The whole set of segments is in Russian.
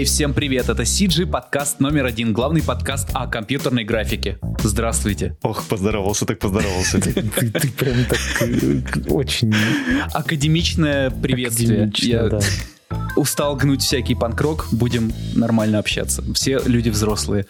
Эй, всем привет, это CG подкаст номер один, главный подкаст о компьютерной графике. Здравствуйте. Ох, поздоровался, так поздоровался. Ты прям так э, очень... Академичное приветствие. Устал гнуть всякий панкрок, будем нормально общаться. Все люди взрослые.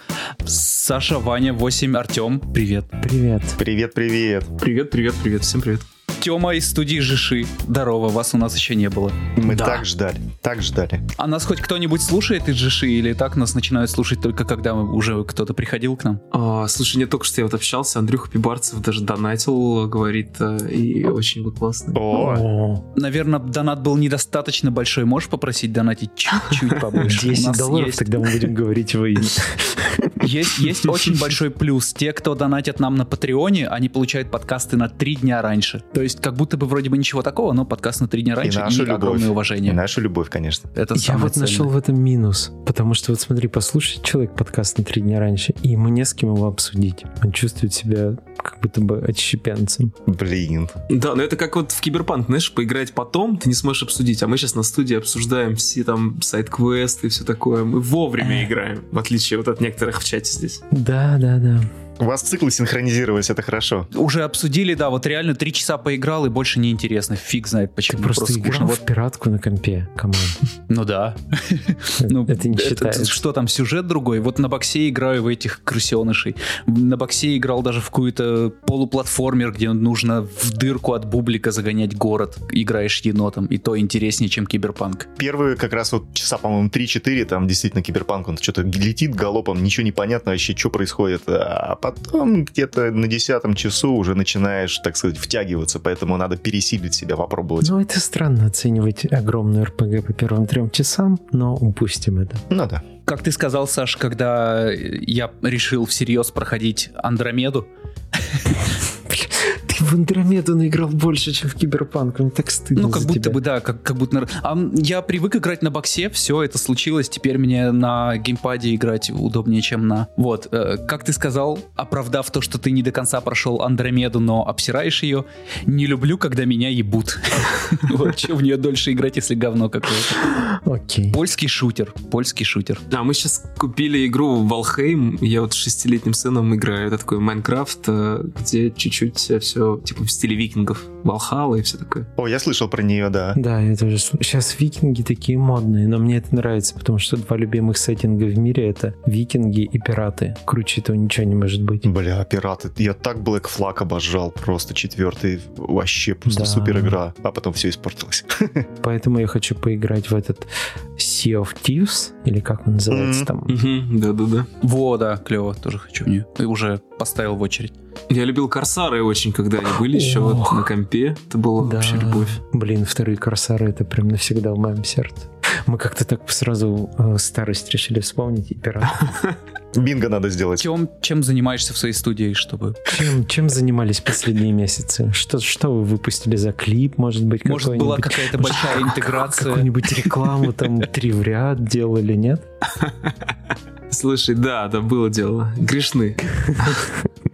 Саша, Ваня, 8, Артем, привет. Привет. Привет, привет. Привет, привет, привет, всем привет. Тема из студии Жиши. Здорово, вас у нас еще не было. Мы да. так ждали, так ждали. А нас хоть кто-нибудь слушает из Жиши или так нас начинают слушать только когда уже кто-то приходил к нам? А, слушай, не только что я вот общался, Андрюха Пибарцев даже донатил, говорит, э, и очень классно. О. Наверное, донат был недостаточно большой. Можешь попросить донатить чуть-чуть побольше? 10 долларов, есть... тогда мы будем говорить имя. Есть, есть очень большой плюс. Те, кто донатят нам на Патреоне, они получают подкасты на три дня раньше. То есть как будто бы вроде бы ничего такого, но подкаст на три дня раньше и, наша и любовь. огромное уважение. И наша любовь, конечно. Это Я вот ценное. нашел в этом минус, потому что вот смотри, послушает человек подкаст на три дня раньше, и ему не с кем его обсудить. Он чувствует себя как будто бы отщепенцем. Блин. Да, но это как вот в Киберпанк, знаешь, поиграть потом, ты не сможешь обсудить, а мы сейчас на студии обсуждаем все там сайт-квесты и все такое. Мы вовремя играем, в отличие вот от некоторых в чате здесь. Да, да, да. У вас циклы синхронизировались, это хорошо. Уже обсудили, да, вот реально три часа поиграл, и больше не интересно. Фиг знает, почему. Ты просто, просто играл вот... в пиратку на компе, come on. Ну да. ну, это не считается. Что там, сюжет другой? Вот на боксе играю в этих крысенышей. На боксе играл даже в какую-то полуплатформер, где нужно в дырку от бублика загонять город. Играешь енотом, и то интереснее, чем киберпанк. Первые как раз вот часа, по-моему, 3-4, там действительно киберпанк, он что-то летит галопом, ничего не понятно вообще, что происходит. А потом где-то на десятом часу уже начинаешь, так сказать, втягиваться, поэтому надо пересилить себя, попробовать. Ну, это странно оценивать огромную РПГ по первым трем часам, но упустим это. Ну да. Как ты сказал, Саш, когда я решил всерьез проходить Андромеду, в Андромеду наиграл больше, чем в Киберпанк. Мне так стыдно Ну, как будто тебя. бы, да, как, как будто... А я привык играть на боксе, все, это случилось, теперь мне на геймпаде играть удобнее, чем на... Вот, э, как ты сказал, оправдав то, что ты не до конца прошел Андромеду, но обсираешь ее, не люблю, когда меня ебут. Вот, в нее дольше играть, если говно какое-то. Окей. Польский шутер, польский шутер. Да, мы сейчас купили игру Valheim, я вот шестилетним сыном играю, это такой Майнкрафт, э, где чуть-чуть все типа в стиле викингов, Валхала и все такое. О, я слышал про нее, да. Да, я тоже Сейчас викинги такие модные, но мне это нравится, потому что два любимых сеттинга в мире это викинги и пираты. Круче этого ничего не может быть. Бля, пираты. Я так Black Flag обожал, просто четвертый. Вообще просто да. супер игра. А потом все испортилось. Поэтому я хочу поиграть в этот Sea of Thieves, или как он называется mm-hmm. там. Да-да-да. Во, да, клево, тоже хочу в нее. И уже поставил в очередь. Я любил Корсары очень, когда они были еще вот на компе. Это была да. вообще любовь. Блин, вторые Корсары это прям навсегда в моем сердце. Мы как-то так сразу э, старость решили вспомнить и пират. Бинго надо сделать. Чем, чем занимаешься в своей студии, чтобы... Чем, чем занимались последние месяцы? Что, что вы выпустили за клип, может быть? Может, была какая-то большая интеграция? Какую-нибудь рекламу там три в ряд делали, нет? Слушай, да, да, было дело. Грешны.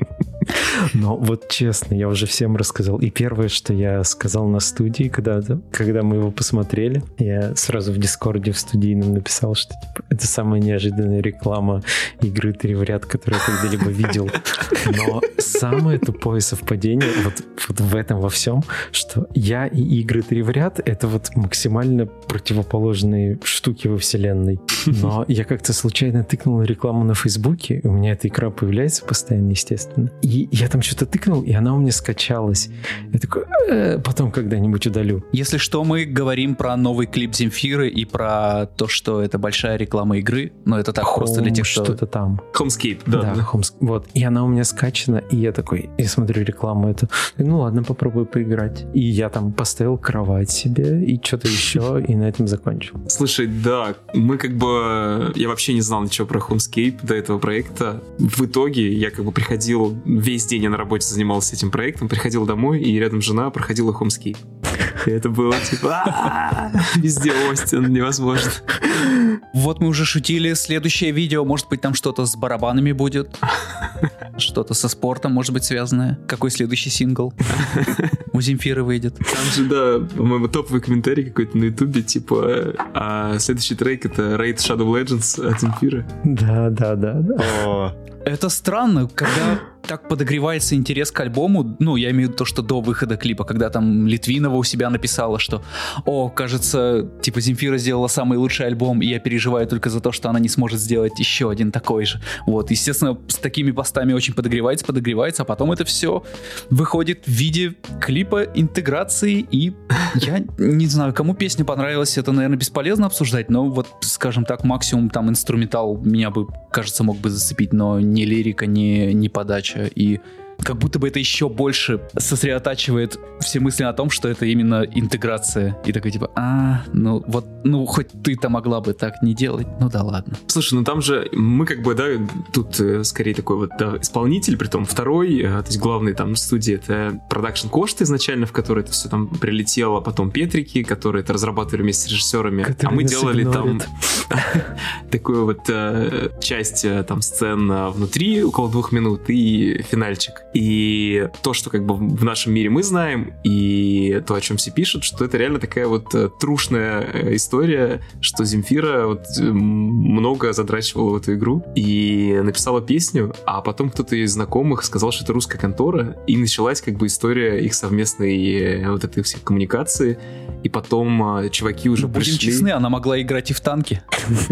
Но вот честно, я уже всем рассказал. И первое, что я сказал на студии, когда, когда мы его посмотрели, я сразу в Дискорде в студийном написал, что типа, это самая неожиданная реклама игры «Три в ряд», которую я когда-либо видел. Но самое тупое совпадение вот, вот в этом во всем, что я и игры «Три в ряд» — это вот максимально противоположные штуки во вселенной. Но я как-то случайно тыкнул рекламу на Фейсбуке, у меня эта игра появляется постоянно, естественно. И я там что-то тыкнул, и она у меня скачалась. Я такой, э, потом когда-нибудь удалю. Если что, мы говорим про новый клип Земфиры и про то, что это большая реклама игры, но это так Home, просто для тех, что... Что-то там. Homescape, да. Да, да. Homes... вот. И она у меня скачана, и я такой, я смотрю рекламу эту, ну ладно, попробую поиграть. И я там поставил кровать себе и что-то еще, и на этом закончил. Слушай, да, мы как бы... Я вообще не знал ничего про Homescape до этого проекта. В итоге я как бы приходил весь день я на работе занимался этим проектом, приходил домой, и рядом жена проходила Homescape. И это было типа «А, везде Остин, невозможно. Вот мы уже шутили, следующее видео, может быть, там что-то с барабанами будет, что-то со спортом, может быть, связанное. Какой следующий сингл у Земфиры выйдет? Там же, да, по-моему, топовый комментарий какой-то на ютубе, типа, а следующий трек это Raid Shadow Legends от Земфиры. Да, да, да, да. Это странно, когда так подогревается интерес к альбому, ну, я имею в виду то, что до выхода клипа, когда там Литвинова у себя написала, что, о, кажется, типа Земфира сделала самый лучший альбом, и я переживаю только за то, что она не сможет сделать еще один такой же. Вот, естественно, с такими постами очень подогревается, подогревается, а потом это все выходит в виде клипа интеграции, и я не знаю, кому песня понравилась, это, наверное, бесполезно обсуждать, но вот, скажем так, максимум там инструментал меня бы, кажется, мог бы зацепить, но ни лирика, ни, ни подача, и как будто бы это еще больше сосредотачивает все мысли о том, что это именно интеграция. И такой типа, а, ну вот, ну хоть ты-то могла бы так не делать, ну да ладно. Слушай, ну там же мы как бы, да, тут э, скорее такой вот да, исполнитель, при том второй, э, то есть главный там студии это продакшн Кошт изначально, в который это все там прилетело, потом Петрики, которые это разрабатывали вместе с режиссерами, Которые а мы делали там игнорят. такую вот э, часть там сцен внутри, около двух минут, и финальчик. И то, что как бы в нашем мире мы знаем, и то, о чем все пишут, что это реально такая вот э, трушная э, история, что Земфира вот э, много задрачивала в эту игру и написала песню, а потом кто-то из знакомых сказал, что это русская контора, и началась как бы история их совместной вот этой всей коммуникации, и потом чуваки уже Ну, будем пришли... честны, она могла играть и в танки.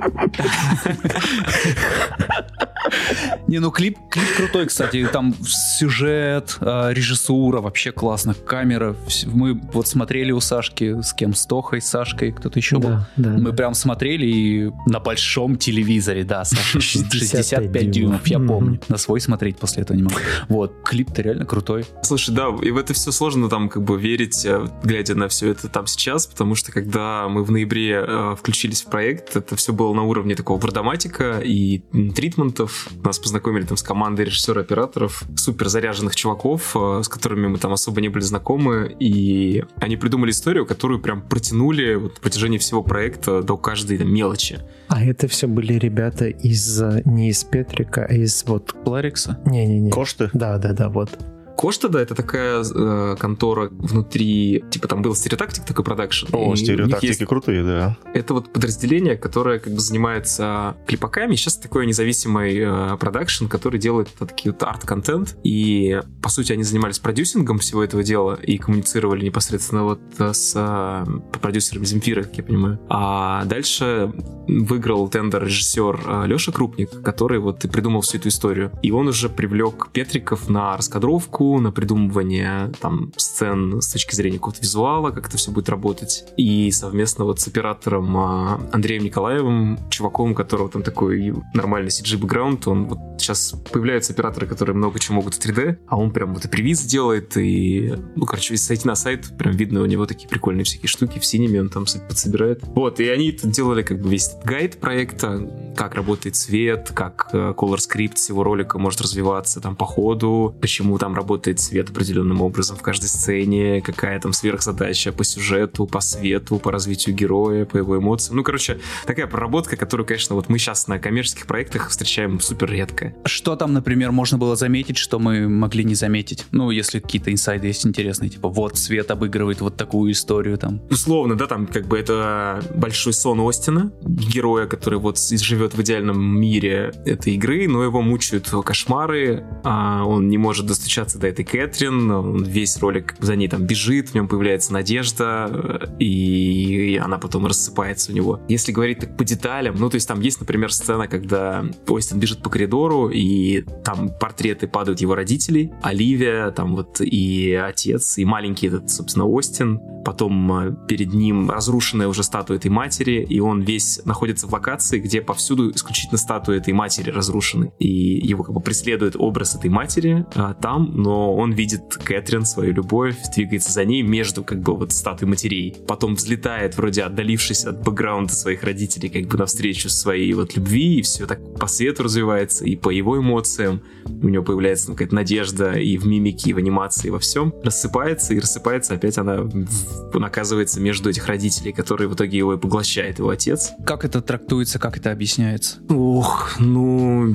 Не, ну клип, клип крутой, кстати. Там сюжет, э, режиссура, вообще классно. Камера. Мы вот смотрели у Сашки, с кем? С Тохой, с Сашкой, кто-то еще был. Да, да. Мы да. прям смотрели и на большом телевизоре, да, Саша, 65 65 дюймов, я помню. На свой смотреть после этого не могу. Вот, клип-то реально крутой. Слушай, да, и в это все сложно там как бы верить, э, глядя на все это там сейчас, потому что когда мы в ноябре э, включились в проект, это все было на уровне такого вардоматика и тритментов. Нас познакомили там с командой режиссера-операторов, супер заряженных чуваков, э, с которыми мы там особо не были знакомы, и они придумали историю, которую прям протянули вот, на протяжении всего проекта до каждой там, мелочи. А это все были ребята из э, не из Петрика, а из вот. Пларикса? Не-не-не. Кошты? Да, да, да, вот. Кошта, да, это такая э, контора внутри, типа там был Stereotactic такой продакшн. О, Stereotactic есть крутые, да. Это вот подразделение, которое как бы занимается клипаками. Сейчас такой независимый э, продакшн, который делает вот такие вот арт-контент. И, по сути, они занимались продюсингом всего этого дела и коммуницировали непосредственно вот э, с э, продюсером Земфиры, как я понимаю. А дальше выиграл тендер режиссер Леша Крупник, который вот и придумал всю эту историю. И он уже привлек Петриков на раскадровку, на придумывание там сцен с точки зрения какого-то визуала, как это все будет работать. И совместно вот с оператором а, Андреем Николаевым, чуваком, которого там такой нормальный CG-бэкграунд, он вот сейчас появляются операторы, которые много чего могут в 3D, а он прям вот и превиз делает, и, ну, короче, если зайти на сайт, прям видно у него такие прикольные всякие штуки, в синеме он там подсобирает. Вот, и они делали как бы весь гайд проекта, как работает цвет, как э, color script всего ролика может развиваться там по ходу, почему там работает цвет определенным образом в каждой сцене, какая там сверхзадача по сюжету, по свету, по развитию героя, по его эмоциям. Ну, короче, такая проработка, которую, конечно, вот мы сейчас на коммерческих проектах встречаем супер редко. Что там, например, можно было заметить, что мы могли не заметить? Ну, если какие-то инсайды есть интересные, типа вот свет обыгрывает вот такую историю там. Условно, да, там как бы это большой сон Остина, героя, который вот живет в идеальном мире этой игры, но его мучают кошмары, а он не может достучаться до этой Кэтрин, весь ролик за ней там бежит, в нем появляется надежда, и она потом рассыпается у него. Если говорить так по деталям, ну, то есть там есть, например, сцена, когда Остин бежит по коридору, и там портреты падают его родителей, Оливия, там вот и отец, и маленький этот, собственно, Остин, потом э, перед ним разрушенная уже статуя этой матери, и он весь находится в локации, где повсюду всюду исключительно статуя этой матери разрушены. И его как бы преследует образ этой матери а, там, но он видит Кэтрин, свою любовь, двигается за ней между как бы вот статуей матерей. Потом взлетает, вроде отдалившись от бэкграунда своих родителей, как бы навстречу своей вот любви, и все так по свету развивается, и по его эмоциям. У него появляется ну, какая-то надежда и в мимике, и в анимации, и во всем. Рассыпается, и рассыпается опять она в, оказывается между этих родителей, которые в итоге его и поглощает его отец. Как это трактуется, как это объясняется? Ох, ну...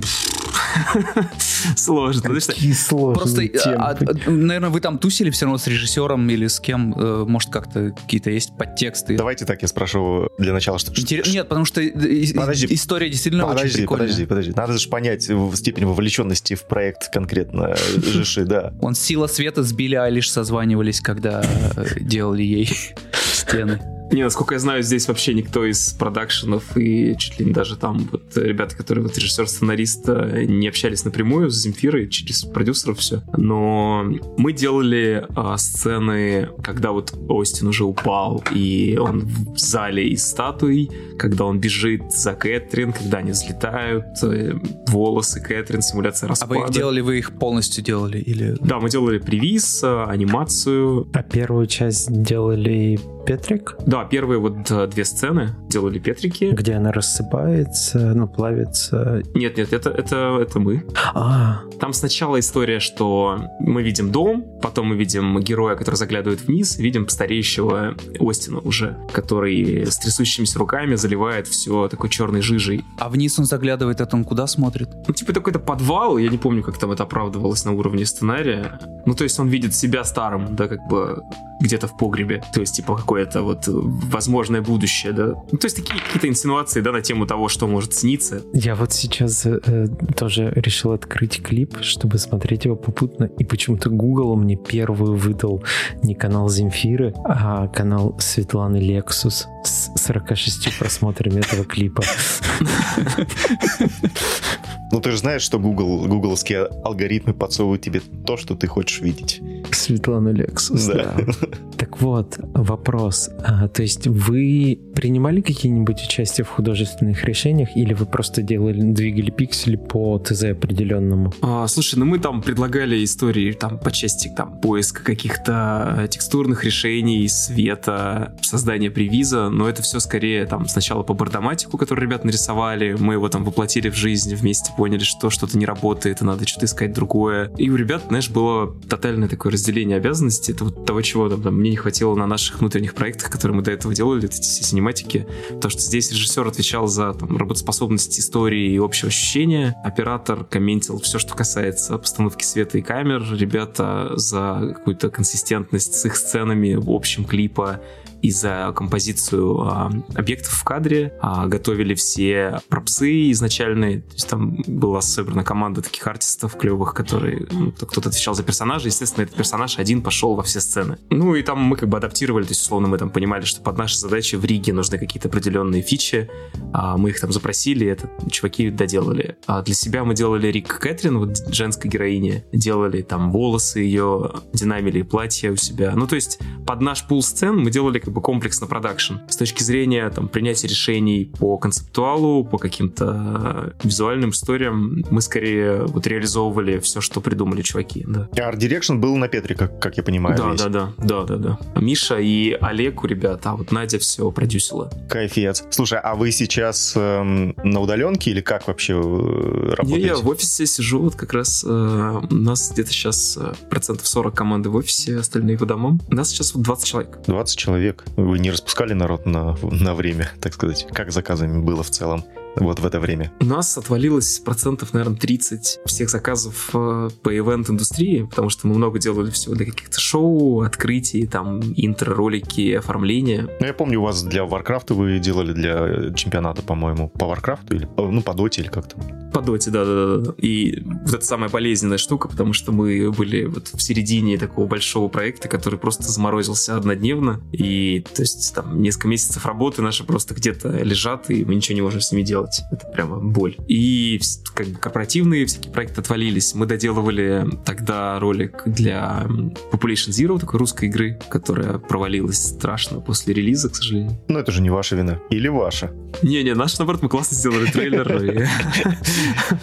Сложно. Какие сложные Просто, темы. а, а, наверное, вы там тусили все равно с режиссером или с кем? Э, Может, как-то какие-то есть подтексты? Давайте так, я спрошу для начала, что... Нет, потому что э, история действительно очень Подожди, прикольная. подожди, подожди. Надо же понять степень вовлеченности в проект конкретно Жиши, да. Он «Сила света» с Билли Айлиш созванивались, когда э, делали ей стены. Не, насколько я знаю, здесь вообще никто из продакшенов и чуть ли не даже там вот ребята, которые вот режиссер-сценарист, э, не общались напрямую с Земфирой, через продюсеров все. Но мы делали а, сцены, когда вот Остин уже упал, и он в зале из статуй, когда он бежит за Кэтрин, когда они взлетают, э, волосы Кэтрин, симуляция А распада. вы их делали, вы их полностью делали? Или... Да, мы делали привиз, э, анимацию, А первую часть делали Петрик, Да, первые вот э, две сцены делали Петрики. где она рассыпается, ну, плавится. Нет, нет, это, это, это мы. А, Там сначала история, что мы видим дом, потом мы видим героя, который заглядывает вниз, видим стареющего Остина уже, который с трясущимися руками заливает все такой черной жижей. А вниз он заглядывает, это он куда смотрит? Ну, типа какой-то подвал, я не помню, как там это оправдывалось на уровне сценария. Ну, то есть он видит себя старым, да, как бы где-то в погребе. То есть, типа, какое-то вот э, возможное будущее, да. Ну, то есть такие какие-то инсинуации, да, на тему того, что может сниться. я вот сейчас э, тоже решил открыть клип, чтобы смотреть его попутно, и почему-то Google мне первую выдал не канал Земфиры, а канал Светланы Лексус с 46 просмотрами этого клипа. Ну, ты же знаешь, что Google, гугловские алгоритмы подсовывают тебе то, что ты хочешь видеть. Светлана Лексус, Да. да. Так вот, вопрос. А, то есть вы принимали какие-нибудь участие в художественных решениях или вы просто делали, двигали пиксели по ТЗ определенному? А, слушай, ну мы там предлагали истории там по части там поиска каких-то э, текстурных решений, света, создания привиза, но это все скорее там сначала по бардоматику, который ребят нарисовали, мы его там воплотили в жизнь, вместе поняли, что что-то не работает, и надо что-то искать другое. И у ребят, знаешь, было тотальное такое разделение обязанностей, это вот того, чего там, там, мне не хватило на наших внутренних проектах, которые мы до этого делали, эти все синематики, потому что здесь режиссер отвечал за там, работоспособность истории и общего ощущения, оператор комментил все, что касается постановки света и камер, ребята за какую-то консистентность с их сценами в общем клипа и за композицию а, объектов в кадре, а, готовили все пропсы изначальные, то есть там была собрана команда таких артистов клевых, которые, ну, кто-то отвечал за персонажа, естественно, этот персонаж один пошел во все сцены. Ну и там мы как бы адаптировали, то есть условно мы там понимали, что под наши задачи в Риге нужны какие-то определенные фичи, а, мы их там запросили, это чуваки доделали. А для себя мы делали Рик Кэтрин, вот женской героине, делали там волосы ее, динамили платья у себя. Ну то есть под наш пул сцен мы делали как бы комплексно продакшн. С точки зрения там принятия решений по концептуалу, по каким-то визуальным историям, мы скорее вот реализовывали все, что придумали чуваки, да. Art Direction был на Петре, как, как я понимаю. Да, весь. да, да, да, да, да. Миша и Олег у ребят, а вот Надя все продюсила. Кайфец. Слушай, а вы сейчас эм, на удаленке или как вообще э, Не, работаете? я в офисе сижу, вот как раз э, у нас где-то сейчас э, процентов 40 команды в офисе, остальные по домам. У нас сейчас вот 20 человек. 20 человек. Вы не распускали народ на, на время, так сказать? Как заказами было в целом? Вот в это время. У нас отвалилось процентов, наверное, 30 всех заказов э, по ивент-индустрии, потому что мы много делали всего для каких-то шоу, открытий, там, интро-ролики, оформления. Ну, я помню, у вас для Warcraft вы делали для чемпионата, по-моему, по Warcraft или, э, ну, по Доте или как-то. По доте, да-да-да. И вот это самая болезненная штука, потому что мы были вот в середине такого большого проекта, который просто заморозился однодневно. И, то есть, там, несколько месяцев работы наши просто где-то лежат, и мы ничего не можем с ними делать. Делать. Это прямо боль. И как бы корпоративные всякие проекты отвалились. Мы доделывали тогда ролик для Population Zero, такой русской игры, которая провалилась страшно после релиза, к сожалению. Но это же не ваша вина. Или ваша? Не-не, наш, наоборот, мы классно сделали трейлер.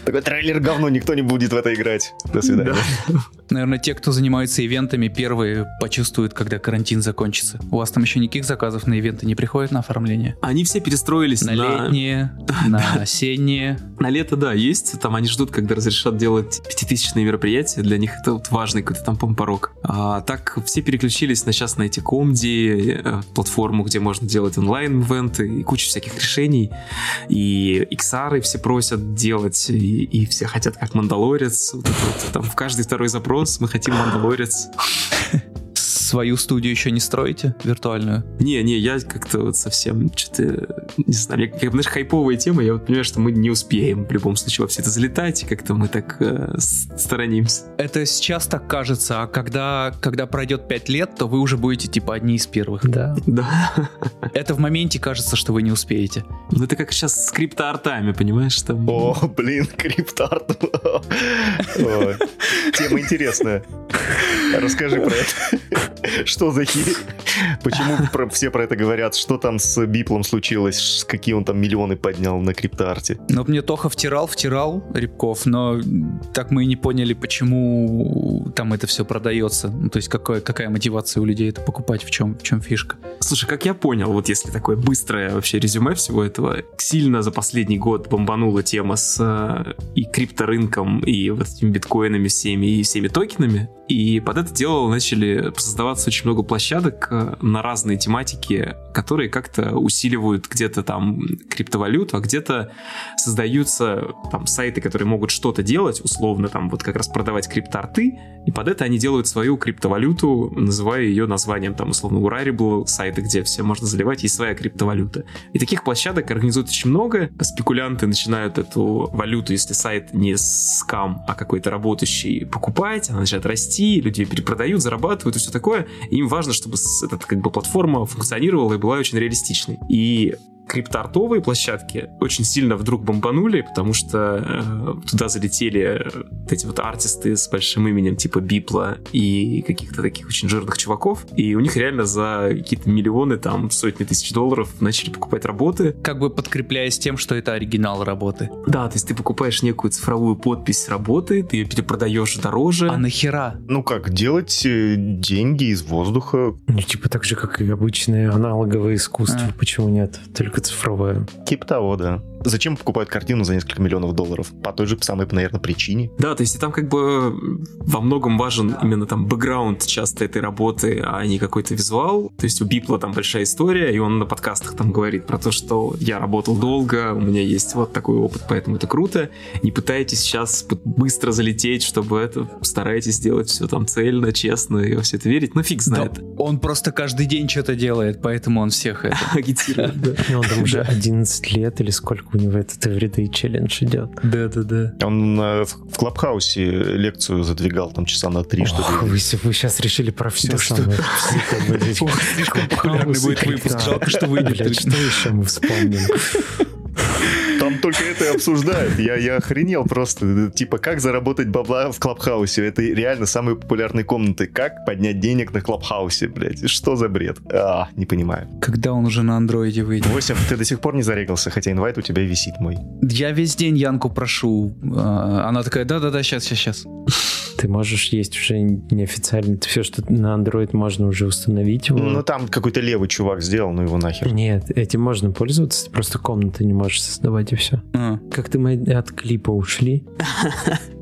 Такой трейлер говно, никто не будет в это играть. До свидания. Наверное, те, кто занимается ивентами, первые почувствуют, когда карантин закончится. У вас там еще никаких заказов на ивенты не приходит на оформление? Они все перестроились на... На летние, на осенние. На лето, да, есть. Там они ждут, когда разрешат делать пятитысячные мероприятия. Для них это вот важный какой-то там порог. А так все переключились на сейчас на эти комди, э, платформу, где можно делать онлайн-ивенты и кучу всяких решений. И XR все просят делать, и, и все хотят как Мандалорец. Вот вот, там в каждый второй запрос мы хотим Мандалорец свою студию еще не строите, виртуальную? Не, не, я как-то вот совсем что-то, не знаю, я, как, знаешь, хайповая тема, я вот понимаю, что мы не успеем в любом случае во все это залетать, и как-то мы так э, сторонимся. Это сейчас так кажется, а когда, когда пройдет 5 лет, то вы уже будете типа одни из первых. Да. Да. Это в моменте кажется, что вы не успеете. Ну это как сейчас с криптоартами, понимаешь? Там... О, блин, криптоарт. Тема интересная. Расскажи про это. Что за хи? Почему про, все про это говорят? Что там с Биплом случилось? Какие он там миллионы поднял на криптоарте? Ну, мне Тоха втирал, втирал Рябков, но так мы и не поняли, почему там это все продается. Ну, то есть какая, какая мотивация у людей это покупать, в чем, в чем фишка. Слушай, как я понял, вот если такое быстрое вообще резюме всего этого, сильно за последний год бомбанула тема с э, и крипторынком, и вот этими биткоинами всеми, и всеми токенами, и под это дело начали создаваться очень много площадок э, на разные тематики, которые как-то усиливают где-то там криптовалюту, а где-то создаются там сайты, которые могут что-то делать, условно там вот как раз продавать криптоарты, и под это они делают свою криптовалюту, называя ее названием там условно Urarible, сайты, где все можно заливать, есть своя криптовалюта. И таких площадок организуют очень много, спекулянты начинают эту валюту, если сайт не скам, а какой-то работающий, покупать, она начинает расти, расти, люди перепродают, зарабатывают и все такое. Им важно, чтобы эта как бы платформа функционировала и была очень реалистичной. И криптоартовые площадки очень сильно вдруг бомбанули, потому что э, туда залетели вот эти вот артисты с большим именем типа Бипла и каких-то таких очень жирных чуваков, и у них реально за какие-то миллионы, там, сотни тысяч долларов начали покупать работы. Как бы подкрепляясь тем, что это оригинал работы. Да, то есть ты покупаешь некую цифровую подпись работы, ты ее перепродаешь дороже. А нахера? Ну как, делать э, деньги из воздуха? Ну, типа так же, как и обычное аналоговое искусство. А. Почему нет? Только только цифровая. Типа того, да. Зачем покупают картину за несколько миллионов долларов? По той же самой, наверное, причине. Да, то есть там как бы во многом важен именно там бэкграунд часто этой работы, а не какой-то визуал. То есть у Бипла там большая история, и он на подкастах там говорит про то, что я работал долго, у меня есть вот такой опыт, поэтому это круто. Не пытайтесь сейчас быстро залететь, чтобы это старайтесь сделать все там цельно, честно и во все это верить. Ну фиг знает. Да, он просто каждый день что-то делает, поэтому он всех это агитирует. Он там уже 11 лет или сколько у него этот everyday челлендж идет. Да-да-да. Он э, в Клабхаусе лекцию задвигал там часа на три, что ли. Вы, вы сейчас решили про все да самое. Слишком популярный будет выпуск. Жалко, что выйдет. Что еще мы вспомним? Только это и обсуждают. Я, я охренел просто. Типа, как заработать бабла в Клабхаусе? Это реально самые популярные комнаты. Как поднять денег на Клабхаусе, блядь? Что за бред? А, не понимаю. Когда он уже на андроиде выйдет? Восемь, ты до сих пор не зарегался, хотя инвайт у тебя висит мой. Я весь день Янку прошу. А, она такая, да-да-да, сейчас, сейчас, сейчас. Ты можешь есть уже неофициально. Все, что на Android можно уже установить его. Ну, там какой-то левый чувак сделал, ну его нахер. Нет, этим можно пользоваться, просто комнаты не можешь создавать и все. А. Как-то мы от клипа ушли.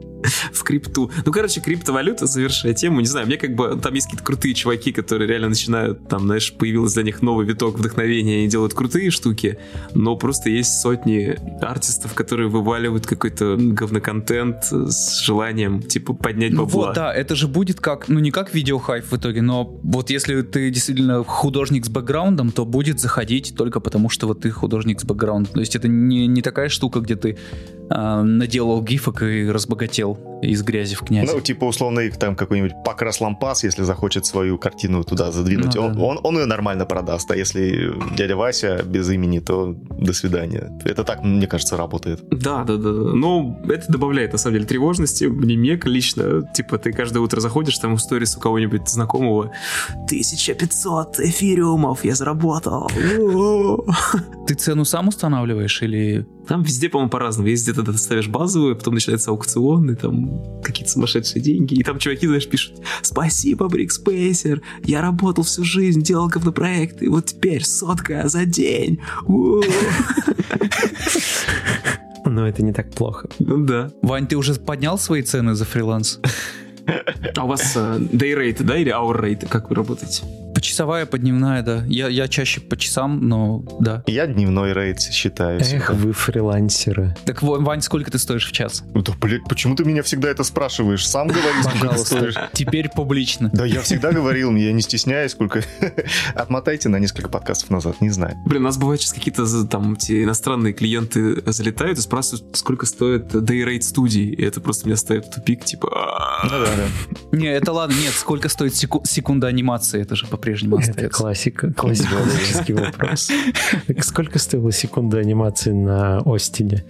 в крипту. Ну, короче, криптовалюта, завершая тему, не знаю, мне как бы, там есть какие-то крутые чуваки, которые реально начинают, там, знаешь, появился для них новый виток вдохновения, они делают крутые штуки, но просто есть сотни артистов, которые вываливают какой-то говноконтент с желанием, типа, поднять ну бабла. Вот, да, это же будет как, ну, не как видеохайп в итоге, но вот если ты действительно художник с бэкграундом, то будет заходить только потому, что вот ты художник с бэкграундом. То есть это не, не такая штука, где ты э, наделал гифок и разбогател из грязи в князь. Ну, типа, условно, их там какой-нибудь покрас лампас, если захочет свою картину туда задвинуть, Ну, он, да. он, он ее нормально продаст. А если дядя Вася без имени, то до свидания. Это так, мне кажется, работает. Да, да, да. Но это добавляет, на самом деле, тревожности. Мне мег лично. Типа, ты каждое утро заходишь, там в сторис у кого-нибудь знакомого 1500 эфириумов я заработал. Ты цену сам устанавливаешь или... Там везде, по-моему, по-разному. Есть где-то ты ставишь базовую, потом начинается аукцион, и там какие-то сумасшедшие деньги. И там чуваки, знаешь, пишут, спасибо, Брикспейсер, я работал всю жизнь, делал говнопроекты, и вот теперь сотка за день. У-у-у». Но это не так плохо. Ну да. Вань, ты уже поднял свои цены за фриланс? А у вас э, day rate, да, или hour rate? Как вы работаете? Почасовая, подневная, да. Я, я чаще по часам, но да. Я дневной рейд считаю. Эх, всегда. вы фрилансеры. Так, Ва- Вань, сколько ты стоишь в час? Да, блядь, почему ты меня всегда это спрашиваешь? Сам говори, сколько ты стоишь. Теперь публично. Да, я всегда говорил, я не стесняюсь, сколько... Отмотайте на несколько подкастов назад, не знаю. Блин, у нас бывает сейчас какие-то там эти иностранные клиенты залетают и спрашивают, сколько стоит day rate студии. И это просто меня ставит в тупик, типа... «А-а-а». Ну да, да. Не, это ладно, нет, сколько стоит секу- секунда анимации, это же по-прежнему Это остается. классика, классический вопрос. Сколько стоила секунда анимации на Остине?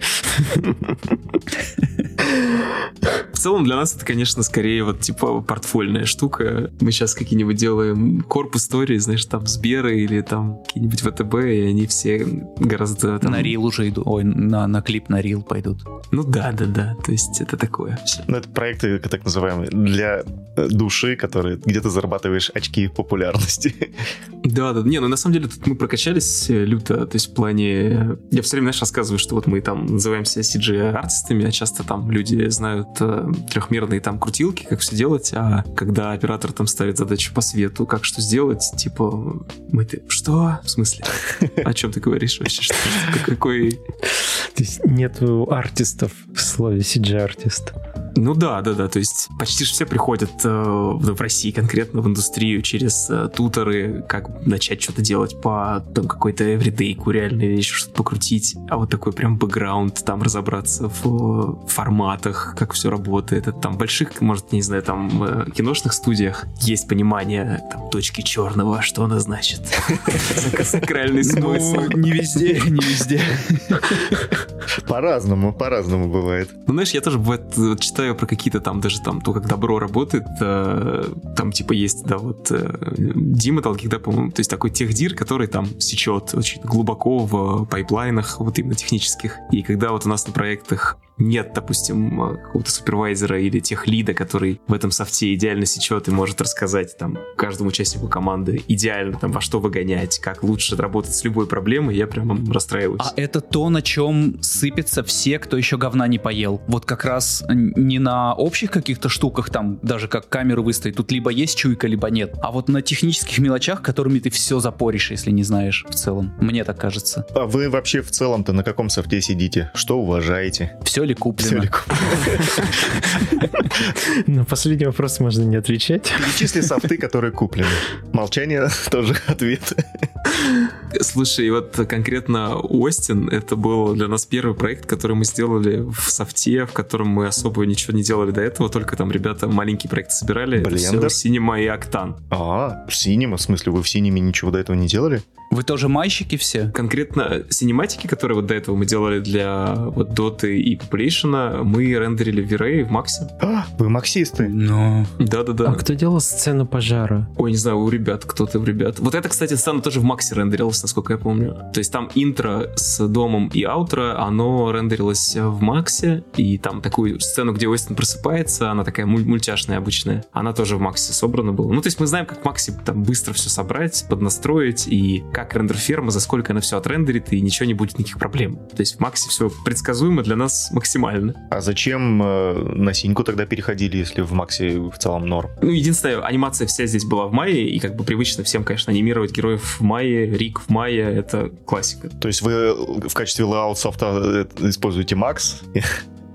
В целом для нас это, конечно, скорее вот типа портфольная штука. Мы сейчас какие-нибудь делаем корпус истории, знаешь, там Сберы или там какие-нибудь ВТБ, и они все гораздо там... На рил уже иду. Ой, на, на клип на рил пойдут. Ну да, да, да. То есть это такое. Ну, это проекты, так называемые, для э, души, которые, где ты зарабатываешь очки популярности. Да, да, не, ну на самом деле тут мы прокачались э, люто, то есть в плане... Я все время, знаешь, рассказываю, что вот мы там называемся CG-артистами, а часто там люди знают э, трехмерные там крутилки, как все делать, а когда оператор там ставит задачу по свету, как что сделать, типа, мы ты... Что? В смысле? О чем ты говоришь вообще? Что, какой... То есть нету артистов в слове CG-артист. Ну да, да, да, то есть почти же все приходят э, в в России конкретно в индустрию через э, туторы, как начать что-то делать по там какой-то эвридейку реально или еще что-то покрутить, а вот такой прям бэкграунд, там разобраться в э, форматах, как все работает, это там в больших, может, не знаю, там э, киношных студиях есть понимание там точки черного, что она значит, сакральный смысл. Ну, не везде, не везде. По-разному, по-разному бывает. Ну, знаешь, я тоже бывает читаю про какие-то там, даже там, то, как добро работает, э, там, типа, есть, да, вот э, Дима Толких, да, по-моему, то есть такой техдир, который там сечет очень глубоко в пайплайнах, вот именно технических. И когда вот у нас на проектах нет, допустим, э, какого-то супервайзера или тех лида, который в этом софте идеально сечет и может рассказать там каждому участнику команды идеально там во что выгонять, как лучше работать с любой проблемой, я прям расстраиваюсь. А это то, на чем сыпятся все, кто еще говна не поел. Вот как раз не на общих каких-то штуках, там даже как камеру выставить, тут либо есть чуйка, либо нет. А вот на технических мелочах, которыми ты все запоришь, если не знаешь в целом. Мне так кажется. А вы вообще в целом-то на каком софте сидите? Что уважаете? Все ли куплено? Всё ли На последний вопрос можно не отвечать. Перечисли софты, которые куплены. Молчание тоже ответ. Слушай, вот конкретно Остин, это был для нас первый проект, который мы сделали в софте, в котором мы особо ничего не делали до этого, только там ребята маленькие проекты собирали. Это всё Blender? Cinema и Octane. А, в синема, в смысле, вы в синеме ничего до этого не делали? Вы тоже майщики все? Конкретно синематики, которые вот до этого мы делали для вот Dota и Population, мы рендерили в V-Ray в Максе. А, вы максисты. Ну... Да-да-да. А кто делал сцену пожара? Ой, не знаю, у ребят, кто-то у ребят. Вот это, кстати, сцена тоже в Максе рендерилась, насколько я помню. То есть там интро с домом и аутро, оно рендерилось в Максе, и там такую сцену, где Остин просыпается, она такая муль- мультяшная обычная, она тоже в Максе собрана была. Ну, то есть мы знаем, как в Максе там быстро все собрать, поднастроить, и как рендер-ферма, за сколько она все отрендерит, и ничего не будет никаких проблем. То есть в Максе все предсказуемо для нас максимально. А зачем э, на синьку тогда переходили, если в максе в целом норм? Ну, единственная анимация вся здесь была в мае, и как бы привычно всем, конечно, анимировать героев в Maya, риг в Maya, это классика. То есть вы в качестве layout софта э, используете Max?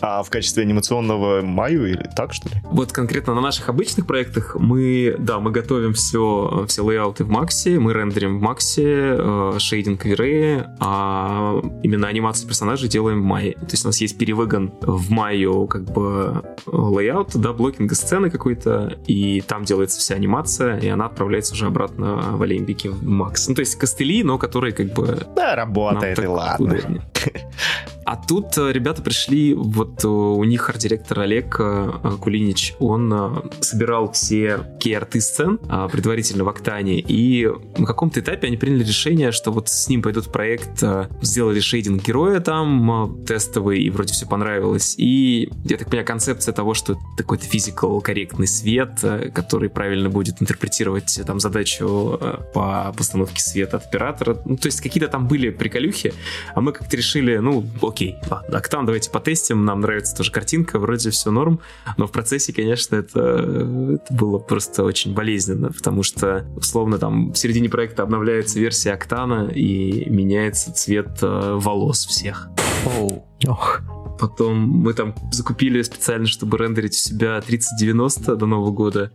А в качестве анимационного Maya или так, что ли? Вот конкретно на наших обычных проектах мы, да, мы готовим все, все layout'ы в Max'е, мы рендерим в Max'е, э, shading в V-Ray, а именно анимацию персонажей делаем в Maya. То есть у нас есть перевыгон в Maya как бы layout, да, блокинга сцены какой-то, и там делается вся анимация, и она отправляется уже обратно в Alembic'е в Макс. Ну, то есть костыли, но которые как бы... Да, работает, и ладно. Удобнее. А тут э, ребята пришли, вот э, у них арт-директор Олег э, Кулинич, он собирал все кей-арты сцен предварительно в Октане, и на каком-то этапе они приняли решение, что вот с ним пойдут в проект, сделали шейдинг героя там тестовый, и вроде все понравилось. И, я так понимаю, концепция того, что такой-то физикал корректный свет, который правильно будет интерпретировать там задачу по постановке света от оператора. Ну, то есть какие-то там были приколюхи, а мы как-то решили, ну, окей, ладно, Октан давайте потестим, нам нравится тоже картинка, вроде все норм, но в процессе, конечно, это, это было просто очень болезненно, потому что, условно, там в середине проекта обновляется версия Октана и меняется цвет э, волос всех. Оу. Ох. Потом мы там закупили специально, чтобы рендерить у себя 3090 до Нового года.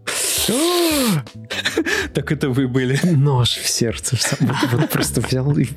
Так это вы были. Нож в сердце. Вот просто взял и...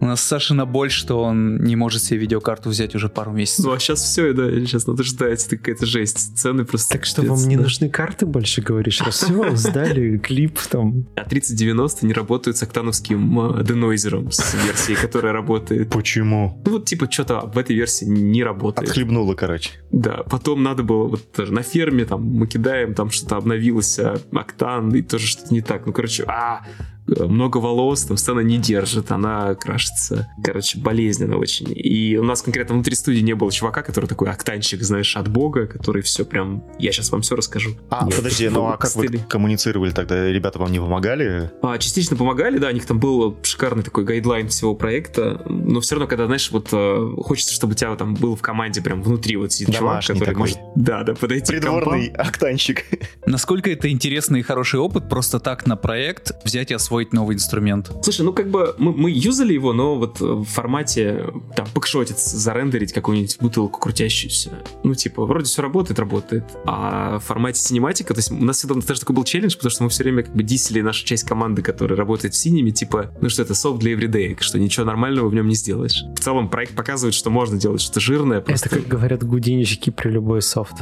У нас Саша на боль, что он не может себе видеокарту взять уже пару месяцев. Ну, а сейчас все, да, сейчас надо ждать, это какая-то жесть. Цены просто... Так что вам не нужны карты больше, говоришь? Раз все, сдали клип там. А 3090 не работают с октановским э, денойзером, с версией, которая работает. Почему? Ну, вот типа что-то в этой версии не работает. Отхлебнуло, короче. Да, потом надо было вот даже на ферме, там, мы кидаем, там что-то обновилось, а октан, и тоже что-то не так. Ну, короче, а, много волос, там сцена не держит, она крашится. Короче, болезненно очень. И у нас конкретно внутри студии не было чувака, который такой октанчик, знаешь, от бога, который все прям... Я сейчас вам все расскажу. А, Нет, подожди, ну а как стыли. вы коммуницировали тогда? Ребята вам не помогали? А, частично помогали, да, у них там был шикарный такой гайдлайн всего проекта, но все равно, когда, знаешь, вот э, хочется, чтобы у тебя там был в команде прям внутри вот сидит чувак, который такой. может... Да, да, подойти Придворный к октанчик. Насколько это интересный и хороший опыт просто так на проект взять и освоить освоить новый инструмент. Слушай, ну как бы мы, мы юзали его, но вот в формате там пакшотец, зарендерить какую-нибудь бутылку крутящуюся. Ну типа, вроде все работает, работает. А в формате синематика, то есть у нас всегда даже такой был челлендж, потому что мы все время как бы дисели нашу часть команды, которая работает в синеме, типа, ну что это софт для everyday, что ничего нормального в нем не сделаешь. В целом проект показывает, что можно делать что-то жирное. Просто... Это как говорят гудинчики при любой софт.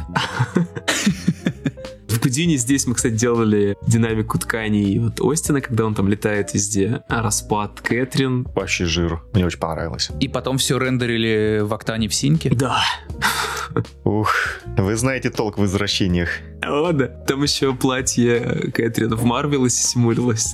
В Гудине здесь мы, кстати, делали динамику тканей вот Остина, когда он там летает везде. А распад Кэтрин. Вообще жир. Мне очень понравилось. И потом все рендерили в Октане в синке? Да. Ух, вы знаете толк в возвращениях. О, да. Там еще платье Кэтрин в Марвелосе симулилось.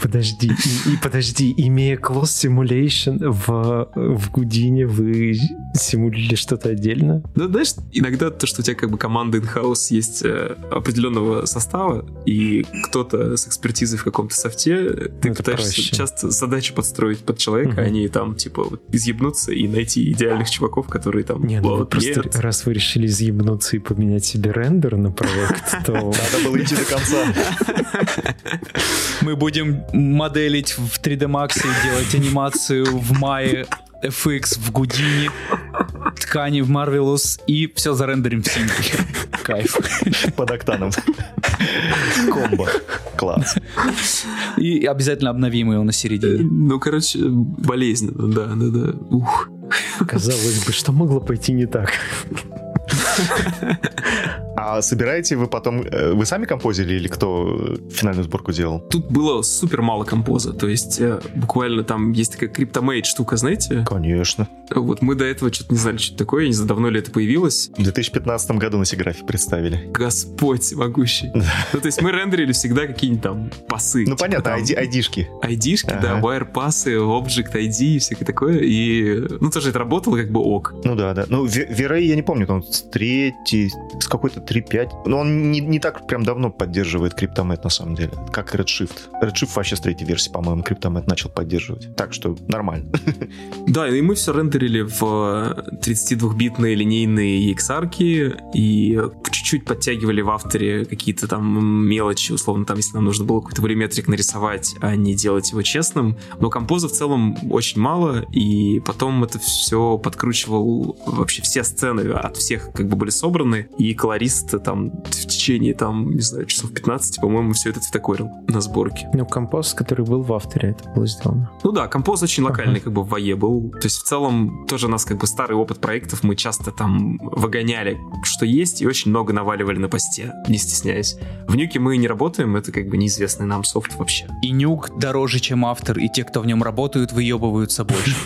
Подожди, и, и подожди, имея Close Simulation в, в Гудине, вы симулили что-то отдельно? Ну, знаешь, иногда то, что у тебя как бы команда in-house есть э, определенного состава, и кто-то с экспертизой в каком-то софте, ты ну, пытаешься проще. часто задачу подстроить под человека, угу. а не там, типа, вот, изъебнуться и найти идеальных чуваков, которые там... Не, ну просто раз вы решили изъебнуться и поменять себе рендер на проект, то... Надо было идти до конца. Мы будем моделить в 3D Max и делать анимацию в мае FX в Гудине, ткани в Marvelous и все зарендерим в синке. Кайф. Под октаном. Комбо. Класс. И обязательно обновим его на середине. Ну, короче, болезненно, да, да, да. Ух. Казалось бы, что могло пойти не так? А собираете вы потом... Э, вы сами композили или кто финальную сборку делал? Тут было супер мало композа. То есть э, буквально там есть такая криптомейд штука, знаете? Конечно. Вот мы до этого что-то не знали, что это такое. Не знаю, давно ли это появилось. В 2015 году на Сиграфе представили. Господь всемогущий. Ну, то есть мы рендерили всегда какие-нибудь там пасы. Ну, понятно, ID, ID-шки. ID-шки, да, wire пасы, object ID и всякое такое. И, ну, тоже это работало как бы ок. Ну да, да. Ну, Верей я не помню, там третий, с какой-то 3.5. Но он не, не так прям давно поддерживает CryptoMat на самом деле, как Redshift. Redshift вообще с третьей версии, по-моему, CryptoMat начал поддерживать. Так что нормально. Да, и мы все рендерили в 32-битные линейные EXR, и чуть чуть подтягивали в авторе какие-то там мелочи, условно, там, если нам нужно было какой-то волюметрик нарисовать, а не делать его честным. Но композа в целом очень мало, и потом это все подкручивал вообще все сцены от всех как бы были собраны, и колорист там в течение там, не знаю, часов 15, по-моему, все это цветокорил на сборке. Ну, композ, который был в авторе, это было сделано. Ну да, композ очень локальный, ага. как бы в ВАЕ был. То есть в целом тоже у нас как бы старый опыт проектов, мы часто там выгоняли, что есть, и очень много наваливали на посте, не стесняясь. В Нюке мы не работаем, это как бы неизвестный нам софт вообще. И Нюк дороже, чем автор, и те, кто в нем работают, выебываются больше.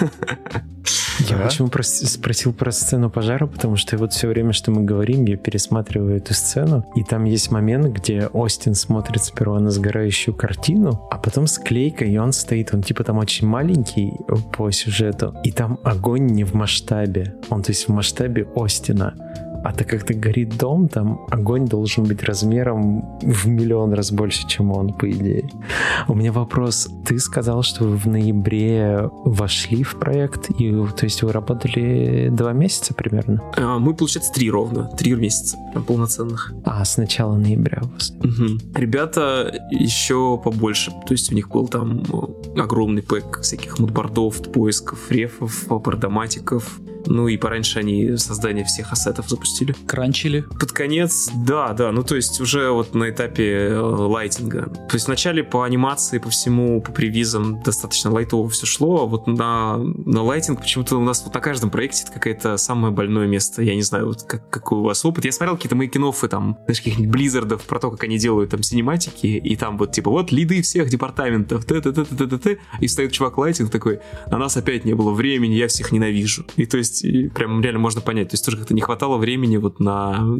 Я почему спросил про сцену пожара, потому что вот все время, что мы говорим, я пересматриваю эту сцену, и там есть момент, где Остин смотрит сперва на сгорающую картину, а потом склейка, и он стоит, он типа там очень маленький по сюжету, и там огонь не в масштабе, он то есть в масштабе Остина. А так как-то горит дом, там огонь должен быть размером в миллион раз больше, чем он, по идее. У меня вопрос. Ты сказал, что вы в ноябре вошли в проект, и то есть вы работали два месяца примерно? А, мы, получается, три ровно. Три месяца полноценных. А, с начала ноября у вас. Угу. Ребята еще побольше. То есть у них был там огромный pack всяких мудбордов, поисков, рефов, бордоматиков, ну и пораньше они создание всех ассетов запустили. Кранчили? Под конец, да, да. Ну то есть уже вот на этапе э, lighting'а. То есть вначале по анимации, по всему, по привизам достаточно лайтово все шло, а вот на, на lighting почему-то у нас вот на каждом проекте это какое-то самое больное место. Я не знаю, вот как, какой у вас опыт. Я смотрел какие-то making of'ы там, знаешь, каких-нибудь Blizzard'ов про то, как они делают там синематики, и там вот типа вот лиды всех департаментов, т т т т т т и стоит чувак lighting такой, на нас опять не было времени, я всех ненавижу. И то есть и прям реально можно понять. То есть тоже как-то не хватало времени вот на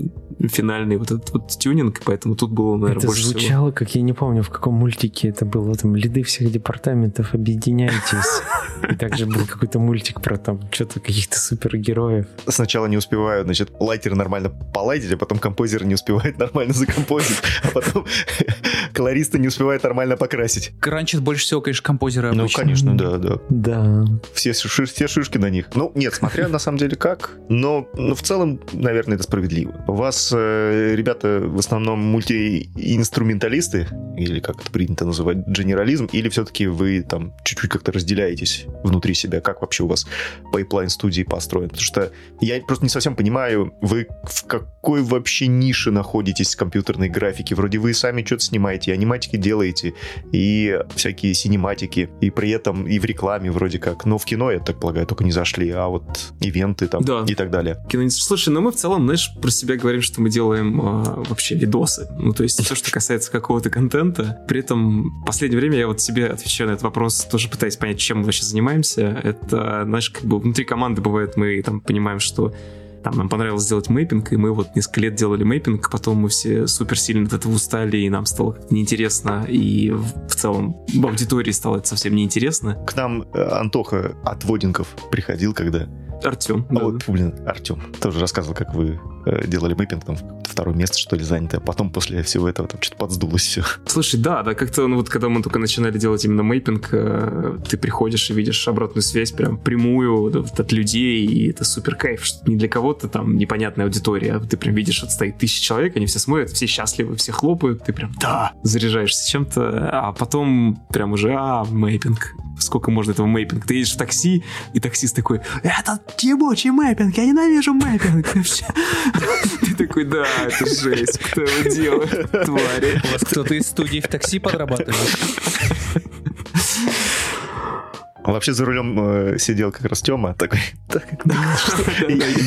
финальный вот этот вот тюнинг, поэтому тут было, наверное, это больше звучало, всего. как я не помню, в каком мультике это было, там, лиды всех департаментов, объединяйтесь. И также был какой-то мультик про там что-то каких-то супергероев. Сначала не успеваю, значит, лайтер нормально полайтить, а потом композер не успевает нормально закомпозить, а потом колористы не успевает нормально покрасить. Кранчит больше всего, конечно, композеры Ну, конечно, да, да. Да. Все, все шишки на них. Ну, нет, смотря на самом деле как, но, но в целом, наверное, это справедливо. У вас э, ребята в основном мультиинструменталисты, или как это принято называть, генерализм, или все-таки вы там чуть-чуть как-то разделяетесь внутри себя? Как вообще у вас пайплайн студии построен? Потому что я просто не совсем понимаю, вы в какой вообще нише находитесь в компьютерной графике? Вроде вы сами что-то снимаете, аниматики делаете, и всякие синематики, и при этом и в рекламе вроде как. Но в кино, я так полагаю, только не зашли, а вот ивенты там да. и так далее. Кино... Слушай, ну мы целом, знаешь, про себя говорим, что мы делаем э, вообще видосы. Ну, то есть все, что касается какого-то контента. При этом в последнее время я вот себе отвечаю на этот вопрос, тоже пытаясь понять, чем мы вообще занимаемся. Это, знаешь, как бы внутри команды бывает, мы там понимаем, что там нам понравилось сделать mapping, и мы вот несколько лет делали mapping, потом мы все супер сильно от этого устали, и нам стало неинтересно, и в целом в аудитории стало это совсем неинтересно. К нам э, Антоха от Водинков приходил, когда Артем. А да. вот, блин, Артем тоже рассказывал, как вы э, делали мэппинг, там второе место, что ли, занятое. Потом после всего этого там что-то подсдулось все. Слушай, да, да, как-то, ну вот когда мы только начинали делать именно мэппинг, э, ты приходишь и видишь обратную связь прям прямую вот, от людей, и это супер кайф, что не для кого-то там непонятная аудитория, а ты прям видишь, вот стоит тысяча человек, они все смотрят, все счастливы, все хлопают, ты прям, да, заряжаешься чем-то, а потом прям уже, а, мэппинг, сколько можно этого мэйпинга. Ты едешь в такси, и таксист такой, это ебучий мэйпинг, я ненавижу мэйпинг. Ты такой, да, это жесть, кто его делает, твари. У вас кто-то из студии в такси подрабатывает? Вообще за рулем э, сидел как раз Тёма, такой, так,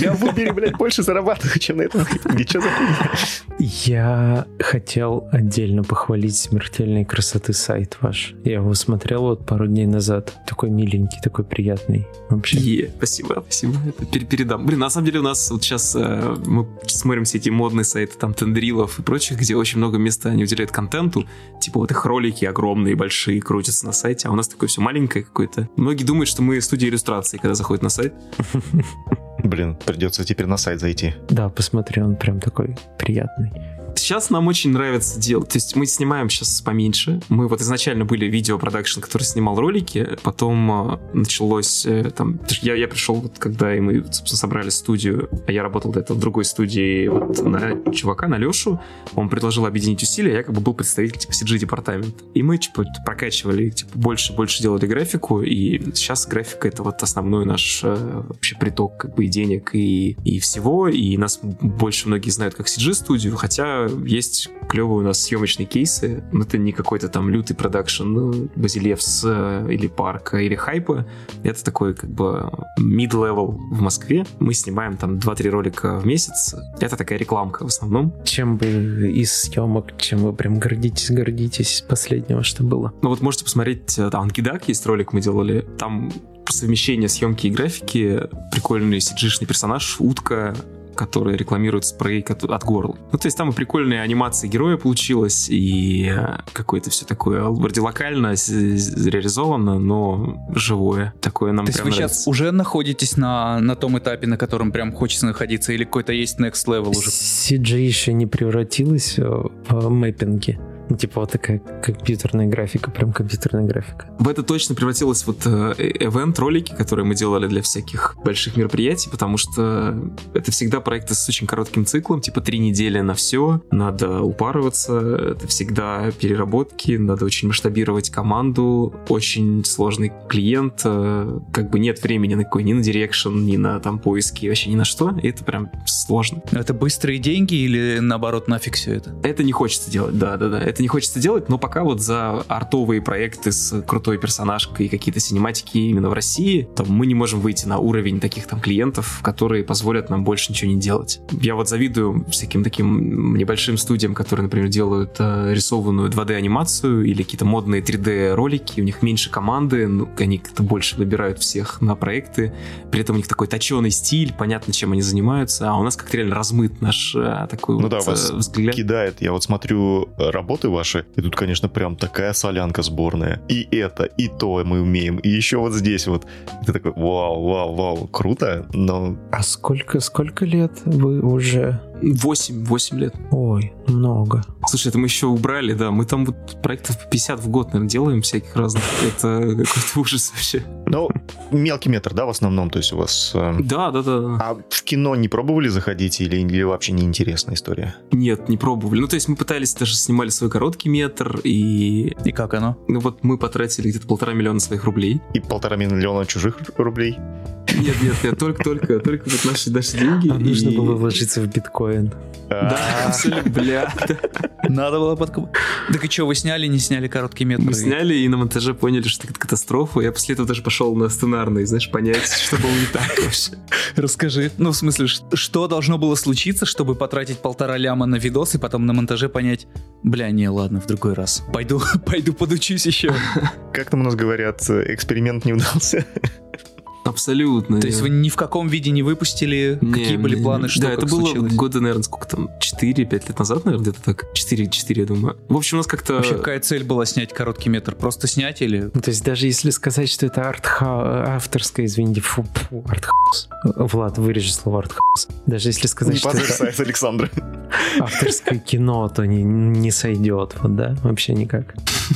я в Uber, блядь, больше зарабатываю, чем на этом. Ничего за Я хотел отдельно похвалить смертельной красоты сайт ваш. Я его смотрел вот пару дней назад. Такой миленький, такой приятный. Вообще. Е, спасибо, спасибо. Это пер передам. Блин, на самом деле у нас вот сейчас э, мы смотрим все эти модные сайты, там, тендрилов и прочих, где очень много места они уделяют контенту. Типа вот их ролики огромные, большие, крутятся на сайте, а у нас такое все маленькое какое-то. Многие думают, что мы студия иллюстрации, когда заходят на сайт. Блин, придется теперь на сайт зайти. Да, посмотри, он прям такой приятный. Сейчас нам очень нравится делать. То есть мы снимаем сейчас поменьше. Мы вот изначально были видеопродакшн, который снимал ролики, потом э, началось э, там... Я, я пришел, вот, когда и мы, собственно, собрали студию, а я работал до этого в другой студии, вот на чувака, на Лешу. Он предложил объединить усилия, я как бы был представитель типа CG-департамента. И мы типа прокачивали, типа больше-больше делали графику, и сейчас графика это вот основной наш э, вообще приток как бы и денег, и, и всего, и нас больше многие знают как CG-студию, хотя есть клевые у нас съемочные кейсы, но это не какой-то там лютый продакшн ну, Базилевс э, или Парка или Хайпа, это такой как бы mid-level в Москве, мы снимаем там 2-3 ролика в месяц, это такая рекламка в основном. Чем бы из съемок, чем вы прям гордитесь, гордитесь последнего, что было? Ну вот можете посмотреть, э, там Ангидак есть ролик мы делали, там совмещение съемки и графики, прикольный CG-шный персонаж, утка, который рекламирует спрей от горла. Ну, то есть там и прикольная анимация героя получилась, и э, какое-то все такое вроде локально реализовано, но живое. Такое нам То есть вы нравится. сейчас уже находитесь на, на том этапе, на котором прям хочется находиться, или какой-то есть next level уже? CG еще не превратилась в mapping'и? Ну, типа вот такая компьютерная графика, прям компьютерная графика. В это точно превратилось вот эвент-ролики, которые мы делали для всяких больших мероприятий, потому что это всегда проекты с очень коротким циклом, типа три недели на все, надо упарываться, это всегда переработки, надо очень масштабировать команду, очень сложный клиент, э, как бы нет времени на какой ни на direction, ни на там поиски, вообще ни на что, и это прям сложно. Это быстрые деньги или наоборот нафиг все это? Это не хочется делать, да-да-да, это это не хочется делать, но пока вот за артовые проекты с крутой персонажкой и какие-то синематики именно в России, то мы не можем выйти на уровень таких там клиентов, которые позволят нам больше ничего не делать. Я вот завидую всяким таким небольшим студиям, которые, например, делают э, рисованную 2D-анимацию или какие-то модные 3D-ролики, у них меньше команды, ну, они как-то больше выбирают всех на проекты, при этом у них такой точеный стиль, понятно, чем они занимаются, а у нас как-то реально размыт наш э, такой ну вот да, вас э, взгляд. кидает. Я вот смотрю работы ваши, и тут, конечно, прям такая солянка сборная. И это, и то мы умеем, и еще вот здесь вот. Ты такой, вау, вау, вау, круто, но... А сколько, сколько лет вы уже 8, 8 лет. Ой, много. Слушай, это мы еще убрали, да. Мы там вот проектов 50 в год, наверное, делаем всяких разных. Это какой-то ужас вообще. Ну, мелкий метр, да, в основном, то есть у вас... Э... Да, да, да. А в кино не пробовали заходить или, или вообще неинтересная история? Нет, не пробовали. Ну, то есть мы пытались, даже снимали свой короткий метр, и... И как оно? Ну, вот мы потратили где-то полтора миллиона своих рублей. И полтора миллиона чужих рублей? Нет, нет, нет, только, только, только вот наши, наши деньги. А и... нужно было вложиться в биткоин. Да, абсолютно, бля. Надо было подкуп... Так и что, вы сняли, не сняли короткий метр? Мы сняли и на монтаже поняли, что это катастрофа. Я после этого даже пошел на сценарный, знаешь, понять, что было не так вообще. Расскажи. Ну, в смысле, что должно было случиться, чтобы потратить полтора ляма на видос и потом на монтаже понять, бля, не, ладно, в другой раз. Пойду, пойду подучусь еще. Как там у нас говорят, эксперимент не удался. Абсолютно. То есть вы ни в каком виде не выпустили? Не, Какие были не, планы? Что да, это было случилось? года, наверное, сколько там? 4-5 лет назад, наверное, где-то так. 4-4, я думаю. В общем, у нас как-то... Вообще, какая цель была снять короткий метр? Просто снять или... Ну, то есть даже если сказать, что это артха... авторское, извините, фу, фу артхаус. Влад, вырежи слово артхаус. Даже если сказать, не что это... Александра. авторское кино, то не, не сойдет, вот, да? Вообще никак.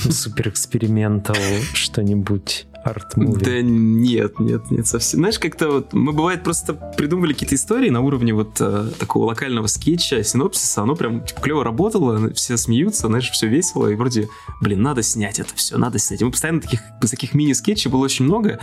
Супер экспериментал что-нибудь арт-муви. Да нет, нет, нет, совсем. Знаешь, как-то вот мы, бывает, просто придумывали какие-то истории на уровне вот э, такого локального скетча, синопсиса, оно прям типа, клево работало, все смеются, знаешь, все весело, и вроде, блин, надо снять это все, надо снять. И мы постоянно таких, таких мини-скетчей было очень много,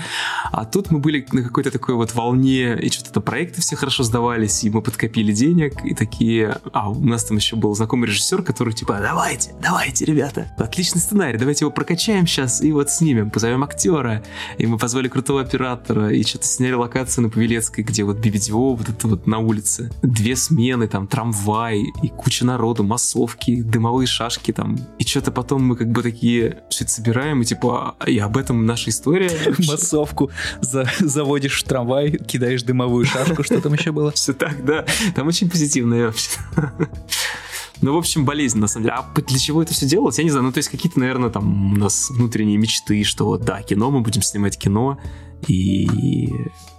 а тут мы были на какой-то такой вот волне, и что-то проекты все хорошо сдавались, и мы подкопили денег, и такие, а у нас там еще был знакомый режиссер, который типа, давайте, давайте, ребята, отличный сценарий, давайте его прокачаем сейчас и вот снимем, позовем актера, оператора, и мы позвали крутого оператора, и что-то сняли локацию на Павелецкой, где вот BBDO, вот это вот на улице. Две смены, там, трамвай, и куча народу, массовки, дымовые шашки там. И что-то потом мы как бы такие это собираем, и типа, и об этом наша история. Массовку заводишь в трамвай, кидаешь дымовую шашку, что там еще было? Все так, да. Там очень позитивно вообще. Ну, в общем, болезнь, на самом деле. А для чего это все делалось? Я не знаю. Ну, то есть какие-то, наверное, там у нас внутренние мечты, что вот, да, кино, мы будем снимать кино. и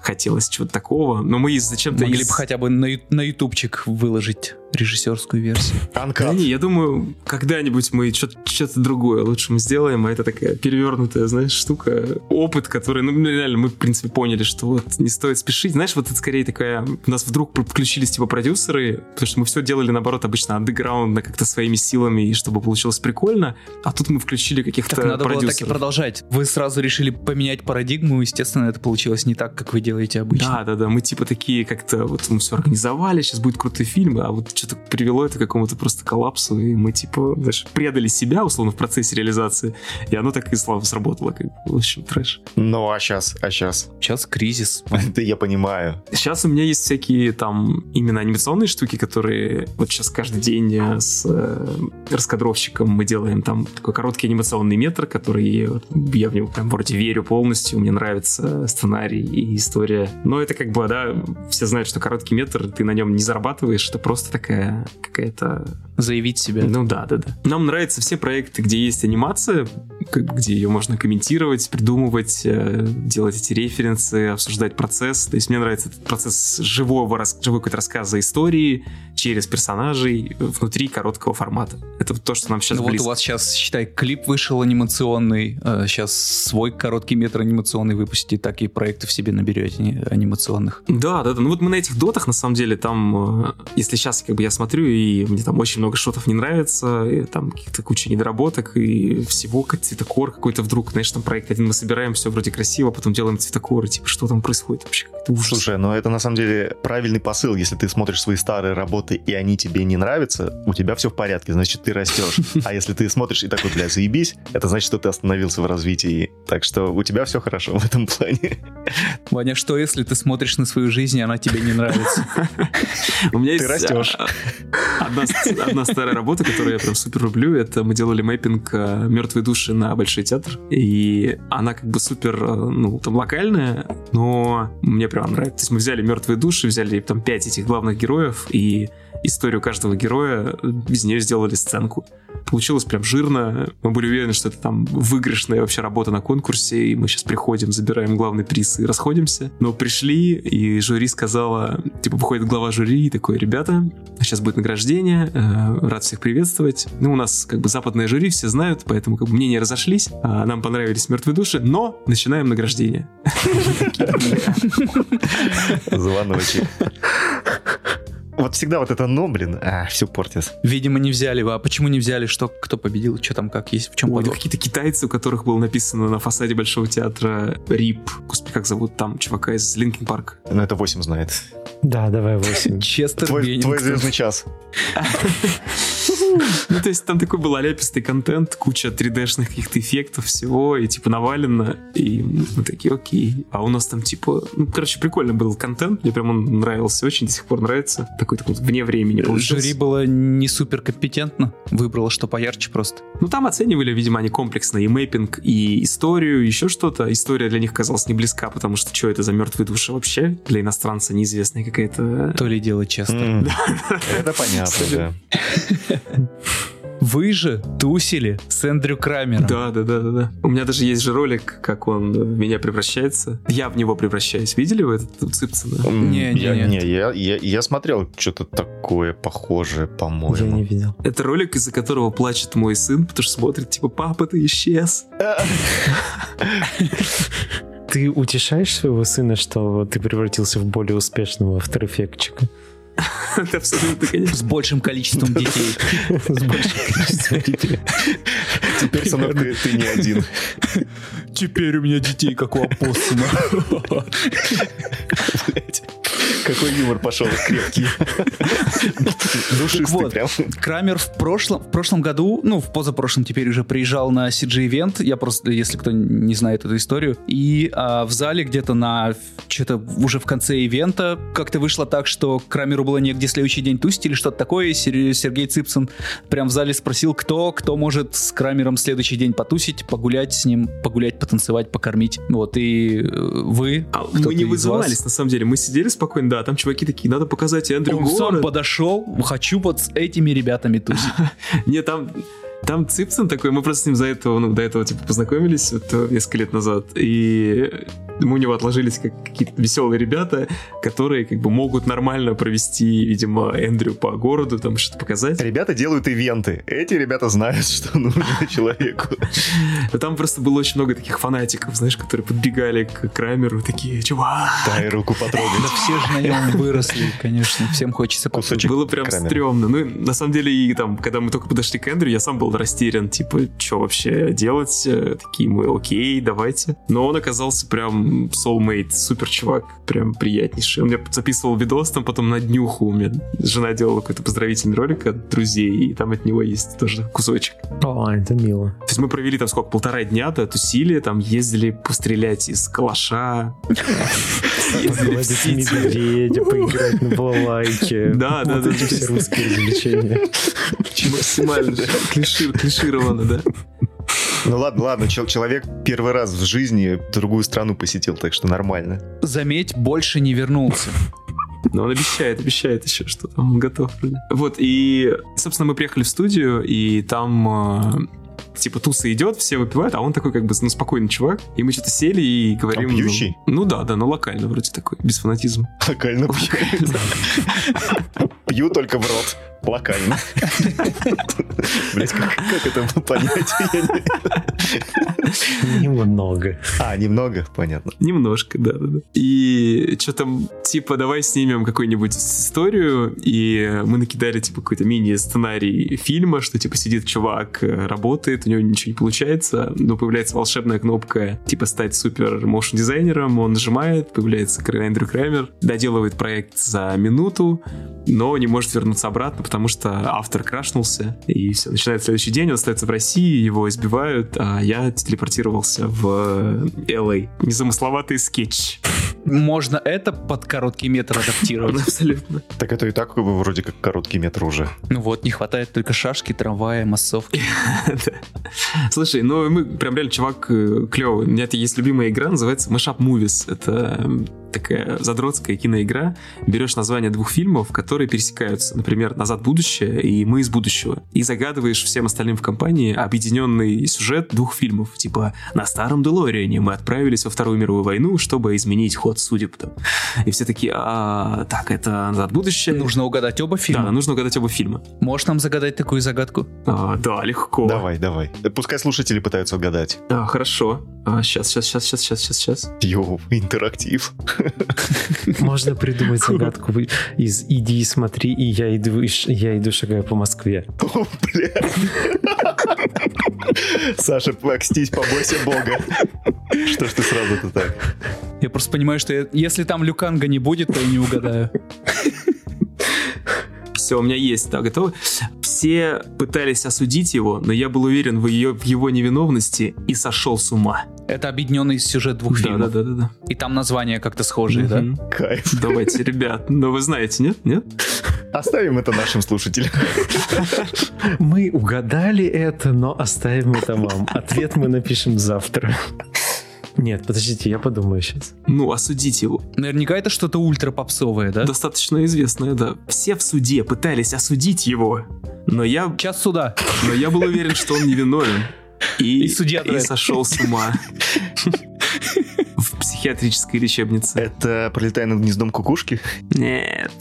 хотелось чего-то такого, но мы зачем-то... Могли из- бы хотя бы на, ю- на ютубчик выложить режиссерскую версию. Да Анкат. не, я думаю, когда-нибудь мы что-то другое лучше мы сделаем, а это такая перевернутая, знаешь, штука, опыт, который, ну, реально, мы, в принципе, поняли, что вот не стоит спешить. Знаешь, вот это скорее такая, у нас вдруг включились, типа, продюсеры, потому что мы все делали, наоборот, обычно андеграундно, как-то своими силами, и чтобы получилось прикольно, а тут мы включили каких-то Так надо было так и продюсеров. продолжать. Вы сразу решили поменять парадигму, естественно, это получилось не так, как вы делаете обычно. Да, да, да. Мы типа такие как-то вот мы все организовали, сейчас будет крутой фильм, а вот что-то привело это к какому-то просто коллапсу, и мы типа, знаешь, предали себя, условно, в процессе реализации, и оно так и слабо сработало, как. В общем, трэш. Ну, а сейчас, а сейчас? Сейчас кризис. Это я понимаю. Сейчас у меня есть всякие там именно анимационные штуки, которые вот сейчас каждый день с э, раскадровщиком мы делаем там такой короткий анимационный метр, который я в него прям вроде верю полностью, мне нравится сценарий и история. Но это как бы, да, все знают, что короткий метр, ты на нем не зарабатываешь, это просто такая какая-то Заявить себя. ну да, да, да. Нам нравятся все проекты, где есть анимация, где ее можно комментировать, придумывать, э, делать эти референсы, обсуждать процесс. То есть мне нравится этот процесс живого, живой какой-то рассказа истории через персонажей внутри короткого формата. Это вот то, что нам сейчас Ну вот близко. у вас сейчас, считай, клип вышел анимационный, сейчас свой короткий метр анимационный выпустите, так и проекты в себе наберете анимационных. Да, да, да. Ну вот мы на этих дотах, на самом деле, там, э, если сейчас как бы я смотрю, и мне там очень много шотов не нравится, и там каких-то куча недоработок, и всего, как цветокор какой-то вдруг, знаешь, там проект один мы собираем, все вроде красиво, потом делаем цветокор, и типа, что там происходит вообще? Ужас. Слушай, ну это на самом деле правильный посыл. Если ты смотришь свои старые работы, и они тебе не нравятся, у тебя все в порядке, значит, ты растешь. А если ты смотришь и такой, бля, заебись, это значит, что ты остановился в развитии. Так что у тебя все хорошо в этом плане. Ваня, что если ты смотришь на свою жизнь, и она тебе не нравится? У меня Ты есть растешь. Одна, одна старая работа, которую я прям супер люблю, это мы делали мэппинг «Мертвые души» на Большой театр, и она как бы супер, э, ну, там, локальная, но мне прям нравится. То есть мы взяли «Мертвые души», взяли там пять этих главных героев, и историю каждого героя, э, из нее сделали сценку. Получилось прям жирно. Мы были уверены, что это там выигрышная вообще работа на конкурсе, и мы сейчас приходим, забираем главный приз и расходимся. Но пришли, и жюри сказала, типа, выходит глава жюри и такой, ребята, сейчас будет награждение, э, рад всех приветствовать. Ну, у нас как бы западное жюри, все знают, поэтому как бы мнения разошлись, а нам понравились мертвые души, но начинаем награждение. Звоночек. Вот всегда вот это «но», блин, а, все портит. Видимо, не взяли. А почему не взяли? Что, кто победил? Что там, как есть? В чем Ой, подвох? какие-то китайцы, у которых было написано на фасаде Большого театра RIP. Господи, как зовут там чувака из Linkin Park? Ну, это 8 знает. Да, давай 8. Честер Твой, твой звездный час. Ну, то есть там такой был аляпистый контент, куча 3D-шных каких-то эффектов, всего, и типа навалено, и мы такие, окей. А у нас там типа, ну, короче, прикольно был контент, мне прям он нравился очень, до сих пор нравится. Такой такой вне времени получился. Жюри было не супер компетентно, выбрало что поярче просто. Ну, там оценивали, видимо, они комплексно и mapping, и историю, еще что-то. История для них казалась не близка, потому что что это за мертвые души вообще? Для иностранца неизвестная какая-то... То ли дело Честер. М, Это понятно, да. Вы же тусили с Эндрю Крамером. Да, да, да, да, да. У меня даже есть же ролик, как он в меня превращается. Я в него превращаюсь. Видели вы этот? М, Не, не, я, нет. не, я, я, я смотрел что-то такое похожее, Я по-моему. не видел. Это ролик, из-за которого плачет мой сын, потому что смотрит, типа, папа, ты исчез. Ты утешаешь своего сына, что ты превратился в более успешного авторэффектчика? Абсолютно, конечно. С большим количеством детей. С большим количеством детей. Теперь, сынок, ты, ты не один. Теперь у меня детей, как у. Блядь. Какой юмор пошел крепкий. Душистый вот. прям. Крамер в прошлом, в прошлом году, ну, в позапрошлом теперь уже приезжал на CG-ивент, я просто, если кто не знает эту историю, и а, в зале где-то на, что-то уже в конце ивента как-то вышло так, что Крамеру было негде следующий день тусить или что-то такое, Сергей Цыпсон прям в зале спросил, кто, кто может с Крамером следующий день потусить, погулять с ним, погулять, потанцевать, покормить. Вот, и э, вы, А мы не из вас- вызывались, на самом деле. Мы сидели спокойно, да, там чуваки такие, надо показать Эндрю Он сам город. подошел, хочу вот с этими ребятами тусить. Не, там Там Ципсон такой, мы просто с ним за этого, ну, до этого, типа, познакомились вот, э, несколько лет назад, и мы у него отложились как какие-то веселые ребята, которые как бы могут нормально провести, видимо, Эндрю по городу, там что-то показать. Ребята делают ивенты. Эти ребята знают, что нужно человеку. Там просто было очень много таких фанатиков, знаешь, которые подбегали к Крамеру, такие, чувак. Дай руку потрогать. Да все же на нем выросли, конечно. Всем хочется Кусочек Было прям стрёмно. Ну, на самом деле, и там, когда мы только подошли к Эндрю, я сам был растерян, типа, что вообще делать? Э, Такие мы, окей, давайте. Но он оказался прям soulmate, супер чувак, прям приятнейший. Он мне записывал видос, там потом на днюху у меня жена делала какой-то поздравительный ролик от друзей, и там от него есть тоже кусочек. О, это мило. То есть мы провели там сколько, полтора дня, да, тусили, там ездили пострелять из калаша. Погладить медведя, поиграть на балалайке. Да, да, да, все русские развлечения. Максимально клиши- клишировано, да. Ну ладно, ладно, чел- человек первый раз в жизни другую страну посетил, так что нормально. Заметь, больше не вернулся. Но он обещает, обещает еще, что там он готов. Вот, и, собственно, мы приехали в студию, и там э, типа туса идет, все выпивают, а он такой как бы ну, спокойный чувак. И мы что-то сели и говорим... Он ну, пьющий? Ну, да, да, ну локально вроде такой, без фанатизма. Локально пью. Пью только в рот. Локально. Блять, как, это понять? Немного. А, немного, понятно. Немножко, да, да, да. И что там, типа, давай снимем какую-нибудь историю, и мы накидали, типа, какой-то мини-сценарий фильма, что, типа, сидит чувак, работает, у него ничего не получается, но появляется волшебная кнопка, типа, стать супер моушн дизайнером, он нажимает, появляется Эндрю Крамер, доделывает проект за минуту, но не может вернуться обратно, потому что автор крашнулся, и все, начинает следующий день, он остается в России, его избивают, а я телепортировался в LA. Незамысловатый скетч. Можно это под короткий метр адаптировать. Абсолютно. Так это и так как бы вроде как короткий метр уже. Ну вот, не хватает только шашки, трамвая, массовки. Слушай, ну мы прям реально чувак клевый. У меня есть любимая игра, называется Mashup Movies. Это такая задротская киноигра. Берешь название двух фильмов, которые пересекаются. Например, «Назад в будущее» и «Мы из будущего». И загадываешь всем остальным в компании объединенный сюжет двух фильмов. Типа «На старом Делориане мы отправились во Вторую мировую войну, чтобы изменить ход судеб». Там. И все такие, «А, так, это «Назад в будущее». Нужно угадать оба Да, фильма. нужно угадать оба фильма. Можешь нам загадать такую загадку? А, да, легко. Давай, давай. Пускай слушатели пытаются угадать. А, хорошо. сейчас, сейчас, сейчас, сейчас, сейчас, сейчас, сейчас. Йоу, интерактив. Можно придумать загадку из «иди и смотри, и я иду, и ш- я иду шагаю по Москве». О, бля. Саша, покстись, побойся бога. Что ж ты сразу-то так? Я просто понимаю, что я- если там Люканга не будет, то я не угадаю. Все, у меня есть, да, готовы? Все пытались осудить его, но я был уверен в, ее, в его невиновности и сошел с ума. Это объединенный сюжет двух да, фильмов. да, да, да, И там названия как-то схожие, да. да? Кайф. Давайте, ребят, ну вы знаете, нет? Нет? Оставим это нашим слушателям. Мы угадали это, но оставим это вам. Ответ мы напишем завтра. Нет, подождите, я подумаю сейчас. Ну, осудить его. Наверняка это что-то ультра попсовое, да? Достаточно известное, да. Все в суде пытались осудить его, но я, Час суда. но я был уверен, что он невиновен. И, И судья и сошел с ума. В психиатрической лечебнице. Это «Пролетая над гнездом кукушки». Нет.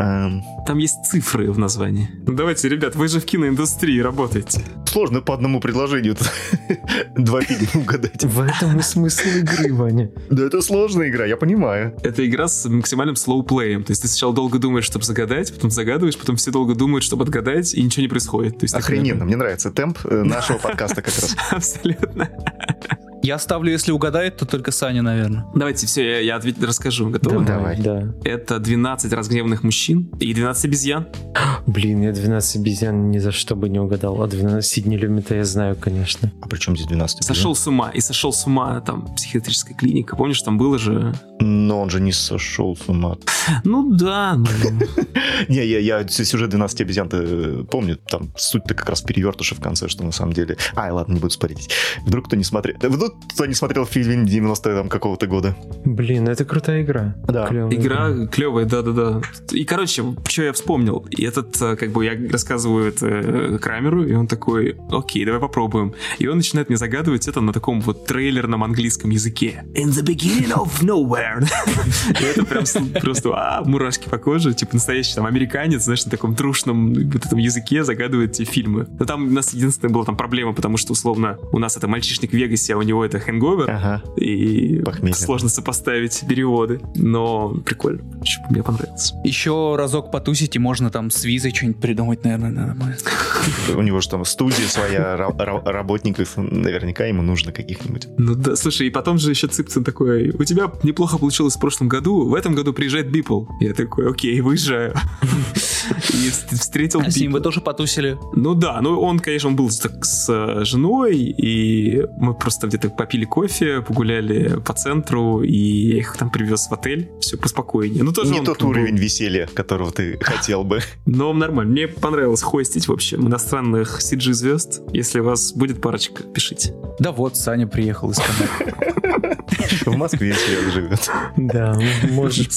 Эм, Там есть цифры в названии. Ну давайте, ребят, вы же в киноиндустрии работаете. Сложно по одному предложению два фильма угадать. В этом и смысл игры, Ваня. Да это сложная игра, я понимаю. Это игра с максимальным слоуплеем. То есть ты сначала долго думаешь, чтобы загадать, потом загадываешь, потом все долго думают, чтобы отгадать, и ничего не происходит. То есть Охрененно, мне нравится темп э, нашего подкаста как раз. Абсолютно. Я ставлю, если угадает, то только Саня, наверное. Давайте, все, я, я ответ расскажу. Готовы? Давай. Да. Это 12 разгневанных мужчин и 12 обезьян. Блин, я 12 обезьян ни за что бы не угадал. А 12 Сидни Люмита я знаю, конечно. А при чем здесь 12 Сошел с ума. И сошел с ума там психиатрическая клиника. Помнишь, там было же... Но он же не сошел с ума. Ну да, ну... Не, я, я сюжет 12 обезьян э, помню. Там суть-то как раз перевертыша в конце, что на самом деле... Ай, ладно, не буду спорить. Вдруг кто не смотрел... Да, Вдруг кто не смотрел фильм 90 там какого-то года. Блин, это крутая игра. Да. Клевая Игра клевая, да-да-да. И, короче, что я вспомнил. И этот как бы я рассказываю это э, Крамеру, и он такой, окей, давай попробуем. И он начинает мне загадывать это на таком вот трейлерном английском языке. In the beginning of nowhere. И это прям просто а, мурашки по коже, типа настоящий там американец, знаешь, на таком трушном вот этом языке загадывает эти фильмы. Но там у нас единственная была там проблема, потому что, условно, у нас это мальчишник в Вегасе, а у него это хэнговер, Ага. и Похмелье. сложно сопоставить переводы. Но прикольно. Мне понравилось. Еще разок потусить, и можно там с визой что-нибудь придумать, наверное, нормально. У него же там студия своя, ра- ра- работников, наверняка ему нужно каких-нибудь. Ну да, слушай, и потом же еще Цыпцин такой, у тебя неплохо получилось в прошлом году, в этом году приезжает Бипл. Я такой, окей, выезжаю. И вс- встретил А с ним вы тоже потусили? Ну да, ну он, конечно, он был с, э, женой, и мы просто где-то попили кофе, погуляли по центру, и я их там привез в отель, все поспокойнее. Ну тоже Не тот уровень веселья, которого ты хотел бы. Но нормально. Мне понравилось хостить, в общем, иностранных CG-звезд. Если у вас будет парочка, пишите. Да вот, Саня приехал из Канады. В Москве человек живет. Да, можешь.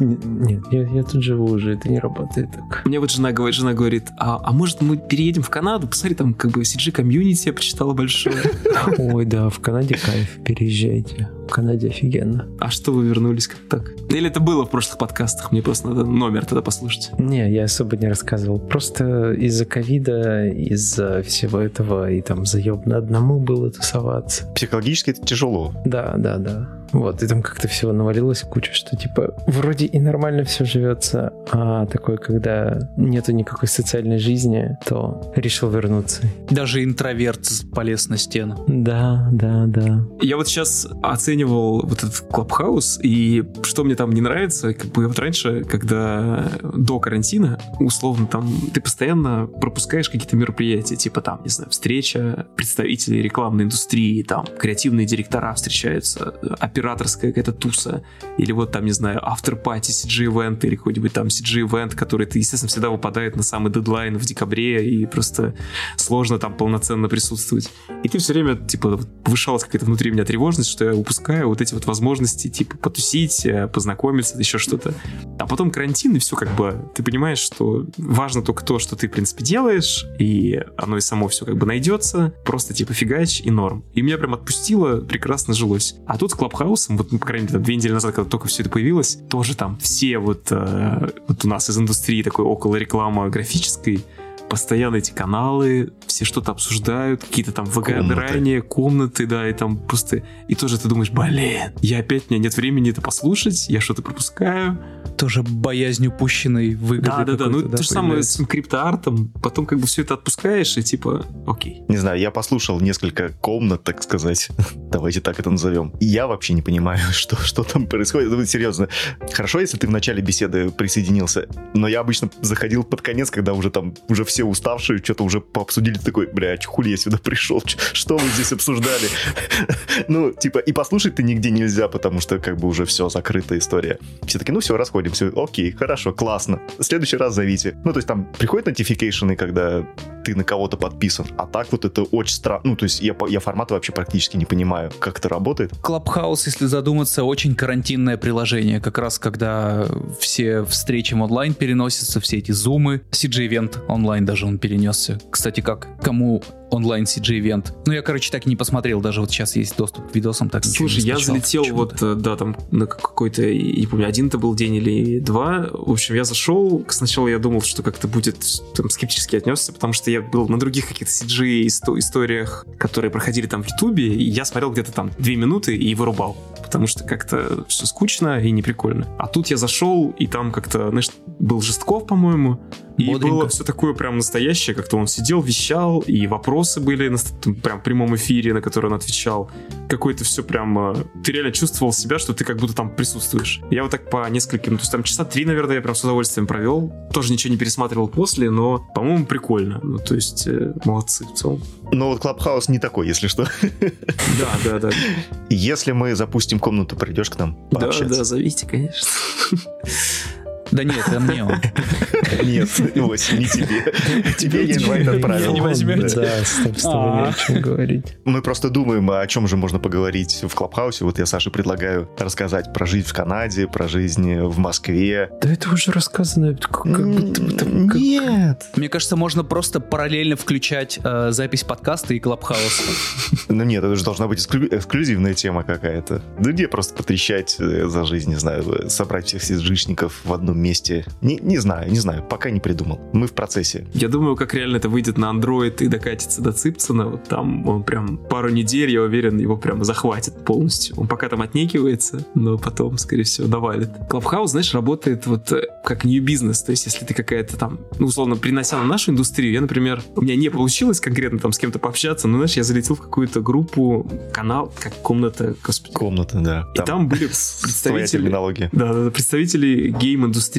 Н- Нет, я, я тут живу уже, это не работает так. Мне вот жена говорит, жена говорит, а, а может мы переедем в Канаду? Посмотри, там как бы CG-комьюнити я почитала большое. Ой, да, в Канаде кайф, переезжайте. В Канаде офигенно. А что вы вернулись как так? Или это было в прошлых подкастах? Мне просто надо номер тогда послушать. Не, я особо не рассказывал. Просто из-за ковида, из-за всего этого и там заебно одному было тусоваться. Психологически это тяжело. Да, да, да. Вот, и там как-то всего навалилось куча, что типа вроде и нормально все живется, а такое, когда нету никакой социальной жизни, то решил вернуться. Даже интроверт полез на стену. Да, да, да. Я вот сейчас оценивал вот этот Клабхаус, и что мне там не нравится, как бы вот раньше, когда до карантина, условно, там ты постоянно пропускаешь какие-то мероприятия, типа там, не знаю, встреча представителей рекламной индустрии, там, креативные директора встречаются, операторская какая-то туса, или вот там, не знаю, автор-пати, CG-эвент, или какой-нибудь там CG-эвент, который, ты, естественно, всегда выпадает на самый дедлайн в декабре, и просто сложно там полноценно присутствовать. И ты все время, типа, повышалась какая-то внутри меня тревожность, что я упускаю вот эти вот возможности, типа, потусить, э, познакомиться, еще что-то. А потом карантин, и все как бы, ты понимаешь, что важно только то, что ты, в принципе, делаешь, и оно и само все как бы найдется, просто, типа, фигач и норм. И меня прям отпустило, прекрасно жилось. А тут с Клабхаусом, вот, ну, по крайней мере, там, две недели назад, когда только все это появилось, тоже там все вот, э, вот у нас из индустрии такой около рекламы графической, постоянно эти каналы, все что-то обсуждают, какие-то там выгорания, комнаты, да, и там просто... И тоже ты думаешь, блин, я опять, у меня нет времени это послушать, я что-то пропускаю. Тоже боязнь упущенной выгоды. Да, да, да, ну какой-то, то же самое с криптоартом, потом как бы все это отпускаешь, и типа, окей. Не знаю, я послушал несколько комнат, так сказать. Давайте так это назовем. И я вообще не понимаю, что, что там происходит. Ну, серьезно. Хорошо, если ты в начале беседы присоединился, но я обычно заходил под конец, когда уже там, уже все уставшие, что-то уже пообсудили, такой, блядь, хули я сюда пришел, что вы здесь обсуждали? Ну, типа, и послушать-то нигде нельзя, потому что как бы уже все, закрытая история. Все таки ну все, расходимся. Окей, хорошо, классно. В следующий раз зовите. Ну, то есть там приходят notification, когда ты на кого-то подписан. А так вот это очень странно. Ну, то есть я, я формата вообще практически не понимаю, как это работает. Клабхаус, если задуматься, очень карантинное приложение. Как раз когда все встречи онлайн переносятся, все эти зумы. CG-ивент онлайн даже он перенесся. Кстати, как? Кому онлайн CG-ивент? Ну, я, короче, так и не посмотрел. Даже вот сейчас есть доступ к видосам. Так Слушай, не я залетел вот, э, да, там на какой-то, не помню, один это был день или два. В общем, я зашел, сначала я думал, что как-то будет, там, скептически отнесся, потому что я был на других каких-то CG исто- историях, которые проходили там в Ютубе, и я смотрел где-то там две минуты и вырубал, потому что как-то все скучно и неприкольно. А тут я зашел, и там как-то, знаешь, был Жестков, по-моему, и Бодренько. было все такое прям настоящее, как-то он сидел, вещал, и вопросы были на прям в прямом эфире, на которые он отвечал. Какое-то все прям... э, Ты реально чувствовал себя, что ты как будто там присутствуешь. Я вот так по нескольким... То есть там часа три, наверное, я прям с удовольствием провел. Тоже ничего не пересматривал после, но, по-моему, прикольно. Ну, то есть, э, молодцы в целом. Но вот Клабхаус не такой, если что. Да, да, да. Если мы запустим комнату, придешь к нам Да, да, зовите, конечно. Да нет, это мне он. Нет, Вася, не тебе. Тебе я инвайт отправил. Не возьмете? Да, собственно, не о чем говорить. Мы просто думаем, о чем же можно поговорить в Клабхаусе. Вот я Саше предлагаю рассказать про жизнь в Канаде, про жизнь в Москве. Да это уже рассказано. Нет. Мне кажется, можно просто параллельно включать э, запись подкаста и Clubhouse. Ну нет, это же должна быть эксклю- эксклюзивная тема какая-то. Да где просто потрещать э, за жизнь, не знаю, собрать всех CG шников в одном месте. Не, не знаю, не знаю, пока не придумал. Мы в процессе. Я думаю, как реально это выйдет на Android и докатится до Ципсона, вот там он прям пару недель, я уверен, его прям захватит полностью. Он пока там отнекивается, но потом, скорее всего, навалит. Clubhouse, знаешь, работает вот э, как new бизнес, то есть если ты какая-то там, ну, условно, принося на нашу индустрию, я, например, у меня не получилось конкретно там с кем-то пообщаться, но, знаешь, я залетел в какую-то группу, канал, как комната, господи, Комната, да. и там были Твоя представители... терминология. Да, да, представители гейм-индустрии,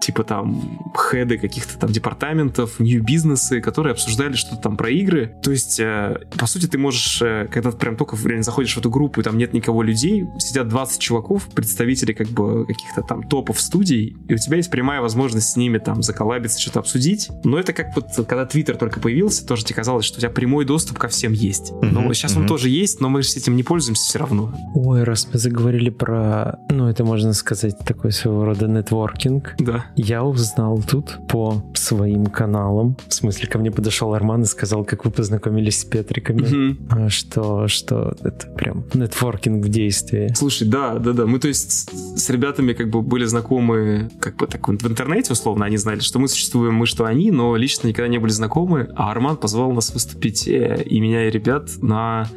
типа там хеды каких-то там департаментов, нью-бизнесы, которые обсуждали что-то там про игры. То есть, э, по сути, ты можешь, э, когда ты прям только реально заходишь в эту группу, и там нет никого людей, сидят 20 чуваков, представители как бы каких-то там топов студий, и у тебя есть прямая возможность с ними там заколабиться, что-то обсудить. Но это как вот, когда Твиттер только появился, тоже тебе казалось, что у тебя прямой доступ ко всем есть. Но Мгм, сейчас он мгм. тоже есть, но мы же с этим не пользуемся все равно. Ой, раз мы заговорили про, ну, это можно сказать, такой своего рода нетворкинг. Да. Я узнал тут по своим каналам. В смысле, ко мне подошел Арман и сказал, как вы познакомились с Петриками. А, Что, что это прям нетворкинг в действии. Слушай, да, да, да. Мы, то есть, с ребятами как бы были знакомы, как бы так, в интернете, условно, они знали, что мы существуем, мы, что они, но лично никогда не были знакомы. А Арман позвал нас выступить, э, и меня, и ребят, на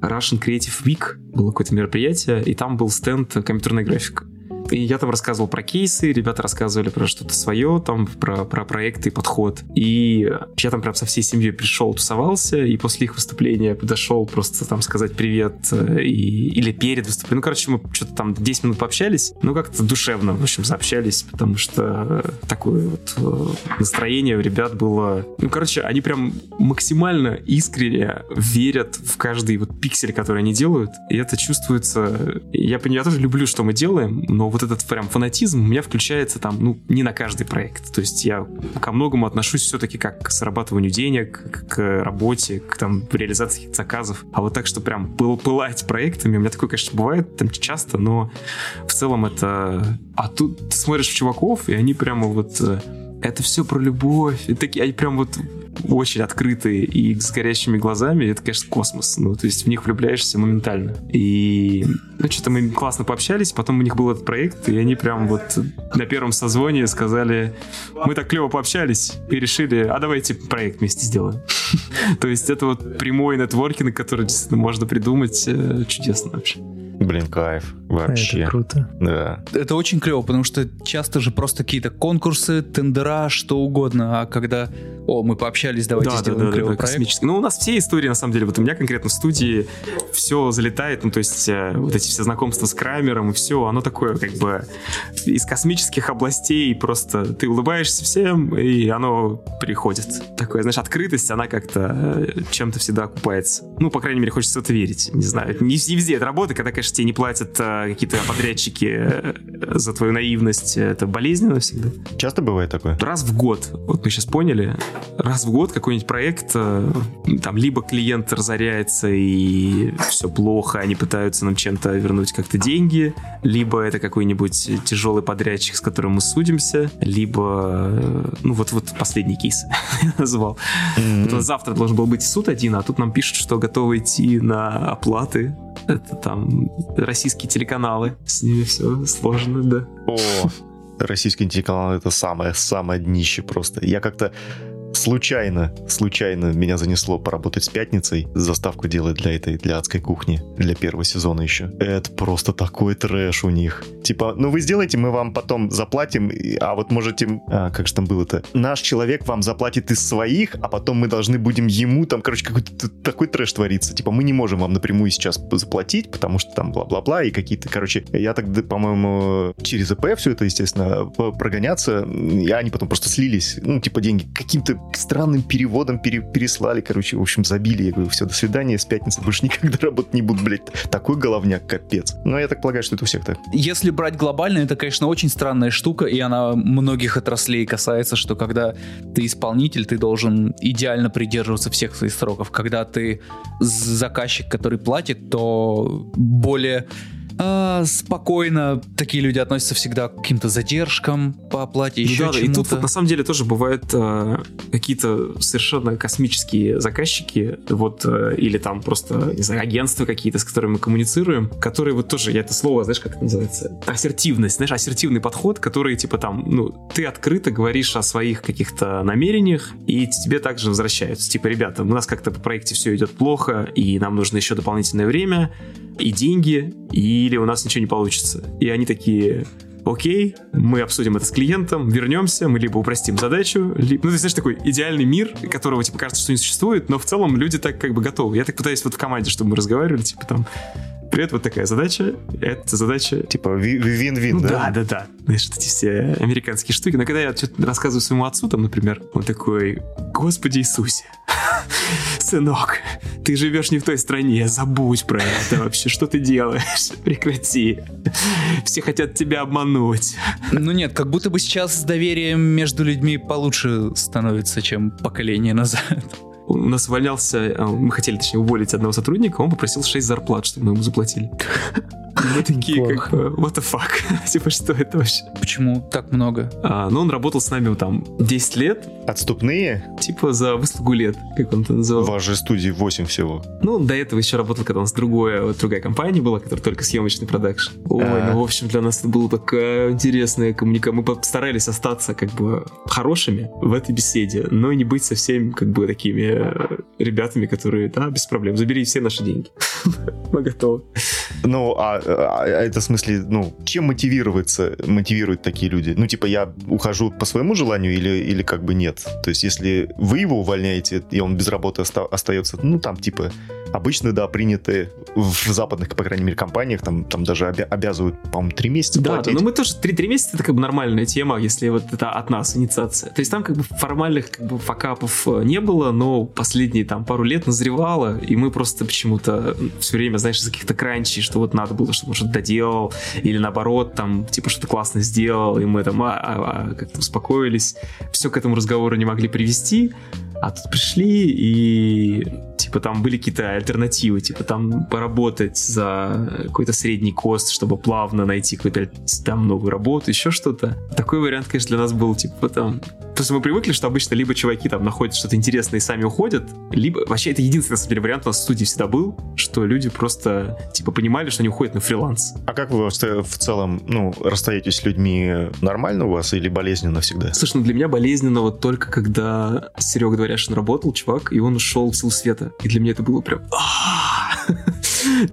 Russian Creative Week. Было какое-то мероприятие, и там был стенд компьютерной график. И я там рассказывал про кейсы, ребята рассказывали про что-то свое, там про, про проекты и подход. И я там прям со всей семьей пришел, тусовался, и после их выступления подошел просто там сказать привет, э, и, или перед выступлением. Ну, короче, мы что-то там 10 минут пообщались, ну, как-то душевно, в общем, заобщались, потому что такое вот э, настроение у ребят было... Ну, короче, они прям максимально искренне верят в каждый вот пиксель, который они делают, и это чувствуется... Я, понимаю, я тоже люблю, что мы делаем, но вот этот прям фанатизм у меня включается там, ну, не на каждый проект. То есть я ко многому отношусь все-таки как к зарабатыванию денег, к, работе, к там реализации заказов. А вот так, что прям пыл, пылать проектами, у меня такое, конечно, бывает там часто, но в целом это... А тут ты смотришь в чуваков, и они прямо вот... Это все про любовь. И такие, они прям вот очень открытые и с горящими глазами. Это, конечно, космос. Ну, то есть в них влюбляешься моментально. И, ну, что-то мы классно пообщались. Потом у них был этот проект, и они прям вот на первом созвоне сказали, мы так клево пообщались и решили, а давайте проект вместе сделаем. То есть это вот прямой нетворкинг, который действительно можно придумать. э, Чудесно вообще. Блин, кайф. Вообще. Это круто. Да. Это очень клево, потому что часто же просто какие-то конкурсы, тендера, что угодно. А когда, о, мы пообщались, давайте сделаем клевый проект. космический. Ну, у нас все истории, на самом деле, вот у меня конкретно в студии все залетает, ну, то есть э, вот эти все знакомства с Крамером и все, оно такое, как бы, из космических областей, просто ты улыбаешься всем, и оно приходит. Такое, знаешь, открытость, она как-то э, чем-то всегда окупается. Ну, по крайней мере, хочется в это верить. Не знаю, не, не везде это работает, когда, конечно, тебе не платят э, какие-то подрядчики э, за твою наивность, это болезненно всегда Часто бывает такое? раз в год, вот мы сейчас поняли, раз в год какой-нибудь проект, э, там либо клиент разоряется и все плохо, они пытаются нам чем-то вернуть как-то деньги, либо это какой-нибудь тяжелый подрядчик, с которым мы судимся, либо, э, ну вот, вот последний кейс я назвал. Вот завтра должен был быть суд один, а тут нам пишут, что готовы идти на оплаты. Это там российские телеканалы, с ними все сложно, да. О, российский телеканал это самое, самое днище просто. Я как-то случайно, случайно меня занесло поработать с пятницей, заставку делать для этой, для адской кухни, для первого сезона еще. Это просто такой трэш у них. Типа, ну вы сделаете, мы вам потом заплатим, а вот можете, а, как же там было-то, наш человек вам заплатит из своих, а потом мы должны будем ему, там, короче, какой-то такой трэш творится. Типа, мы не можем вам напрямую сейчас заплатить, потому что там бла-бла-бла, и какие-то, короче, я тогда, по-моему, через ИП все это, естественно, прогоняться, и они потом просто слились, ну, типа, деньги каким-то странным переводом пере- переслали, короче, в общем, забили. Я говорю, все, до свидания, с пятницы больше никогда работать не буду, блядь. Такой головняк, капец. Но я так полагаю, что это у всех так. Если брать глобально, это, конечно, очень странная штука, и она многих отраслей касается, что когда ты исполнитель, ты должен идеально придерживаться всех своих сроков. Когда ты заказчик, который платит, то более а, спокойно такие люди относятся всегда к каким-то задержкам по оплате, еще ну, да, чему-то. И тут вот, на самом деле тоже бывают а, какие-то совершенно космические заказчики, вот, а, или там просто, не знаю, агентства какие-то, с которыми мы коммуницируем, которые вот тоже, я это слово, знаешь, как это называется? Ассертивность, знаешь, ассертивный подход, который, типа, там, ну, ты открыто говоришь о своих каких-то намерениях, и тебе также возвращаются. Типа, ребята, у нас как-то по проекте все идет плохо, и нам нужно еще дополнительное время, и деньги, или у нас ничего не получится. И они такие, окей, мы обсудим это с клиентом, вернемся, мы либо упростим задачу, либо... Ну, ты знаешь, такой идеальный мир, которого, типа, кажется, что не существует, но в целом люди так как бы готовы. Я так пытаюсь вот в команде, чтобы мы разговаривали, типа, там, привет, вот такая задача, это задача... Типа вин-вин, ну, да? Да, да, да. Знаешь, эти все американские штуки. Но когда я что-то рассказываю своему отцу, там, например, он такой, Господи Иисусе, сынок, ты живешь не в той стране, забудь про это вообще, что ты делаешь, прекрати. Все хотят тебя обмануть. Ну нет, как будто бы сейчас с доверием между людьми получше становится, чем поколение назад у нас валялся, э, мы хотели, точнее, уволить одного сотрудника, он попросил 6 зарплат, чтобы мы ему заплатили. Мы такие, как, what the fuck? типа, что это вообще? Почему так много? А, ну, он работал с нами там 10 лет. Отступные? Типа за выслугу лет, как он это называл. У вас же студии 8 всего. Ну, до этого еще работал, когда у нас другое, вот, другая компания была, которая только съемочный продакшн. Ой, А-а-а. ну, в общем, для нас это была такая интересная коммуникация. Мы постарались остаться, как бы, хорошими в этой беседе, но и не быть совсем, как бы, такими э, ребятами, которые, да, без проблем, забери все наши деньги. Мы готовы. Ну, а а, а это в смысле, ну, чем мотивируется, мотивируют такие люди? Ну, типа, я ухожу по своему желанию или, или как бы нет? То есть, если вы его увольняете, и он без работы оста- остается, ну, там, типа, обычно, да, приняты в западных, по крайней мере, компаниях, там, там даже обя- обязывают, по-моему, три месяца да, платить. Да, но мы тоже, три, три месяца это как бы нормальная тема, если вот это от нас инициация. То есть там как бы формальных как бы факапов э, не было, но последние там пару лет назревало, и мы просто почему-то все время, знаешь, из каких-то кранчей, что вот надо было, чтобы что-то доделал, или наоборот, там, типа, что-то классно сделал, и мы там а, а, а, как-то успокоились. Все к этому разговору не могли привести, а тут пришли и типа там были какие-то альтернативы, типа там поработать за какой-то средний кост, чтобы плавно найти какую-то там новую работу, еще что-то. Такой вариант, конечно, для нас был типа там то есть мы привыкли, что обычно либо чуваки там находят что-то интересное и сами уходят, либо вообще это единственный, на самом деле, вариант у нас в студии всегда был, что люди просто типа понимали, что они уходят на фриланс. А как вы в целом, ну, расстаетесь с людьми нормально у вас или болезненно всегда? Слушай, ну для меня болезненно вот только когда Серега Дворяшин работал, чувак, и он ушел в силу света. И для меня это было прям...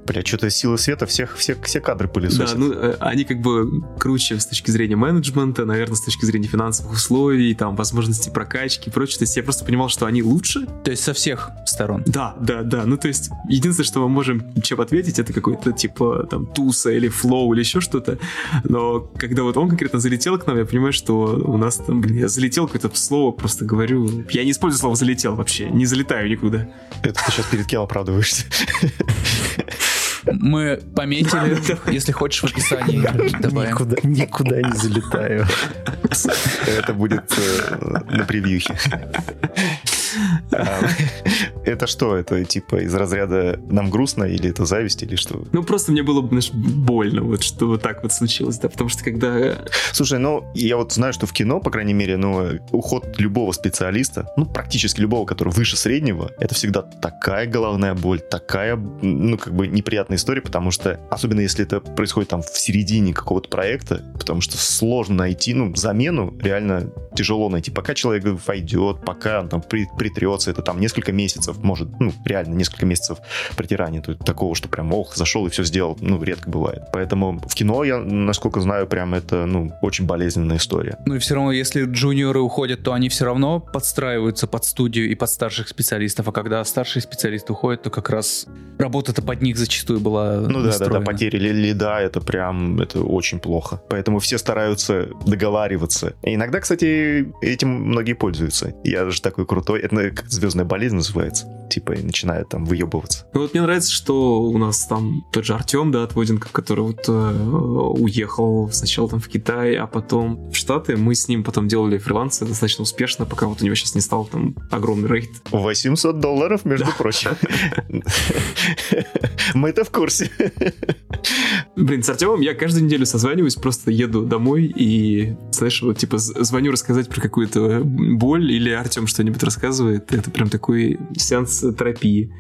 Бля, что-то силы света всех, всех, все кадры пылесосят. Да, ну, э, они как бы круче с точки зрения менеджмента, наверное, с точки зрения финансовых условий, там, возможности прокачки и прочее. То есть я просто понимал, что они лучше. То есть со всех сторон? Да, да, да. Ну, то есть единственное, что мы можем чем ответить, это какой-то типа там туса или флоу или еще что-то. Но когда вот он конкретно залетел к нам, я понимаю, что у нас там, блин, я залетел какое-то слово, просто говорю. Я не использую слово залетел вообще, не залетаю никуда. Это ты сейчас перед кем оправдываешься? Мы пометили, если хочешь, в описании добавим. Никуда, никуда не залетаю. Это будет э, на превьюхе. Это что? Это типа из разряда нам грустно или это зависть или что? Ну просто мне было знаешь, больно, вот что вот так вот случилось, да, потому что когда... Слушай, ну я вот знаю, что в кино, по крайней мере, ну уход любого специалиста, ну практически любого, который выше среднего, это всегда такая головная боль, такая, ну как бы неприятная история, потому что, особенно если это происходит там в середине какого-то проекта, потому что сложно найти, ну замену реально тяжело найти. Пока человек войдет, пока он там при, притрется, это там несколько месяцев, может, ну, реально несколько месяцев притирания. То такого, что прям, ох, зашел и все сделал, ну, редко бывает. Поэтому в кино, я, насколько знаю, прям это, ну, очень болезненная история. Ну и все равно, если джуниоры уходят, то они все равно подстраиваются под студию и под старших специалистов, а когда старшие специалисты уходят, то как раз работа-то под них зачастую была Ну да, да, да, потери лида, это прям, это очень плохо. Поэтому все стараются договариваться. И иногда, кстати, кстати, этим многие пользуются. Я же такой крутой. Это как звездная болезнь называется. Типа, и начинают там выебываться. Ну вот мне нравится, что у нас там тот же Артем, да, от Воденко, который вот э, уехал сначала там в Китай, а потом в Штаты. Мы с ним потом делали фрилансы достаточно успешно, пока вот у него сейчас не стал там огромный рейд. 800 долларов, между прочим. Мы это в курсе. Блин, с Артемом я каждую неделю созваниваюсь, просто еду домой и, знаешь, вот типа звоню рассказать про какую-то боль или Артем что-нибудь рассказывает. Это прям такой сеанс терапии.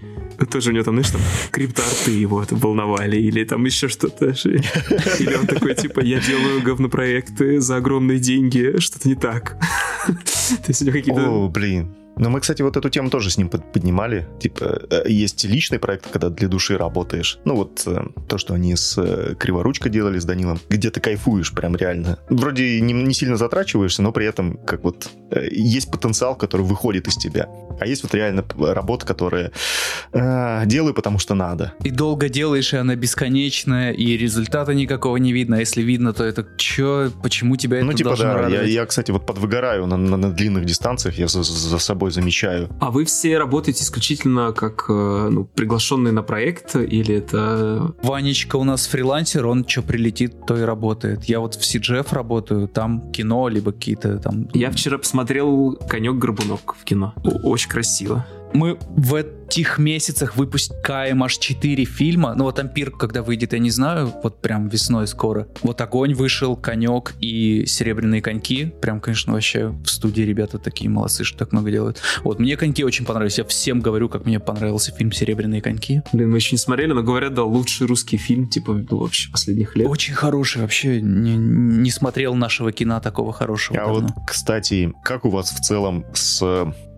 Тоже у него там, знаешь, там криптоарты его это волновали, или там еще что-то. Или он такой, типа, я делаю говнопроекты за огромные деньги, что-то не так. То есть у него какие-то... О, блин. Но мы, кстати, вот эту тему тоже с ним поднимали. Типа, э, есть личный проект, когда для души работаешь. Ну, вот э, то, что они с э, Криворучкой делали, с Данилом, где ты кайфуешь прям реально. Вроде не, не сильно затрачиваешься, но при этом как вот есть потенциал, который выходит из тебя. А есть вот реально работа, которая э, делаю, потому что надо. И долго делаешь, и она бесконечная, и результата никакого не видно. А если видно, то это чё, почему тебя это Ну, типа, да, радовать? я, я, кстати, вот подвыгораю на, на, на длинных дистанциях, я за, за собой собой замечаю. А вы все работаете исключительно как э, ну, приглашенные на проект или это... Ванечка у нас фрилансер, он что прилетит, то и работает. Я вот в CGF работаю, там кино, либо какие-то там... Я вчера посмотрел «Конек-горбунок» в кино. Очень красиво мы в этих месяцах выпускаем аж 4 фильма. Ну вот «Ампир», когда выйдет, я не знаю, вот прям весной скоро. Вот «Огонь» вышел, «Конек» и «Серебряные коньки». Прям, конечно, вообще в студии ребята такие молодцы, что так много делают. Вот, мне «Коньки» очень понравились. Я всем говорю, как мне понравился фильм «Серебряные коньки». Блин, мы еще не смотрели, но говорят, да, лучший русский фильм, типа, ну, вообще последних лет. Очень хороший, вообще не, не смотрел нашего кино такого хорошего. А давно. вот, кстати, как у вас в целом с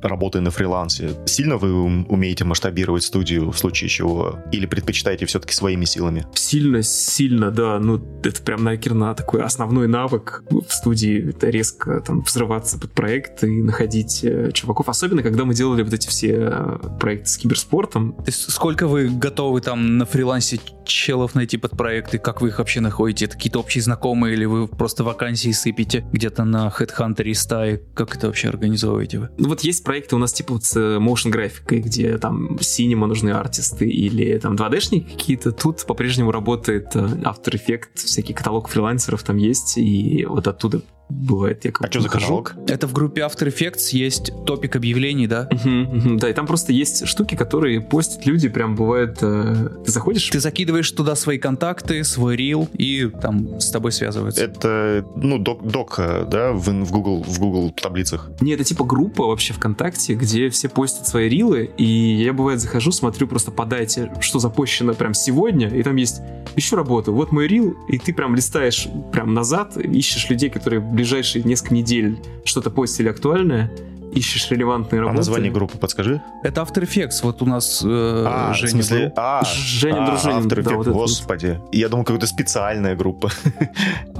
работой на фрилансе. Сильно вы умеете масштабировать студию в случае чего? Или предпочитаете все-таки своими силами? Сильно, сильно, да. Ну, это прям, наверное, такой основной навык в студии. Это резко там взрываться под проект и находить э, чуваков. Особенно, когда мы делали вот эти все э, проекты с киберспортом. То есть сколько вы готовы там на фрилансе челов найти под проекты? Как вы их вообще находите? Это какие-то общие знакомые или вы просто вакансии сыпите где-то на HeadHunter и стае? Как это вообще организовываете вы? Ну, вот есть проекты у нас типа вот с motion графикой, где там синема нужны артисты или там 2D-шники какие-то. Тут по-прежнему работает э, After Effects, всякий каталог фрилансеров там есть, и вот оттуда бывает. Я а что за каталог? Это в группе After Effects есть топик объявлений, да? Угу, угу, да, и там просто есть штуки, которые постят люди, прям бывает, э, ты заходишь... Ты закидываешь туда свои контакты, свой рил, и там с тобой связываются. Это, ну, док, док да, в, в, Google, в Google таблицах? Не, это типа группа вообще ВКонтакте, где все постят свои рилы, и я, бывает, захожу, смотрю, просто подайте, что запущено прям сегодня, и там есть еще работа, вот мой рил, и ты прям листаешь прям назад, ищешь людей, которые ближайшие несколько недель что-то постили актуальное, ищешь релевантные а работы. А название группы подскажи. Это After Effects. Вот у нас э, а, Женя в смысле? А, Женя а, Дружинин. After Effects, да, вот господи. Вот. Я думал, какая-то специальная группа.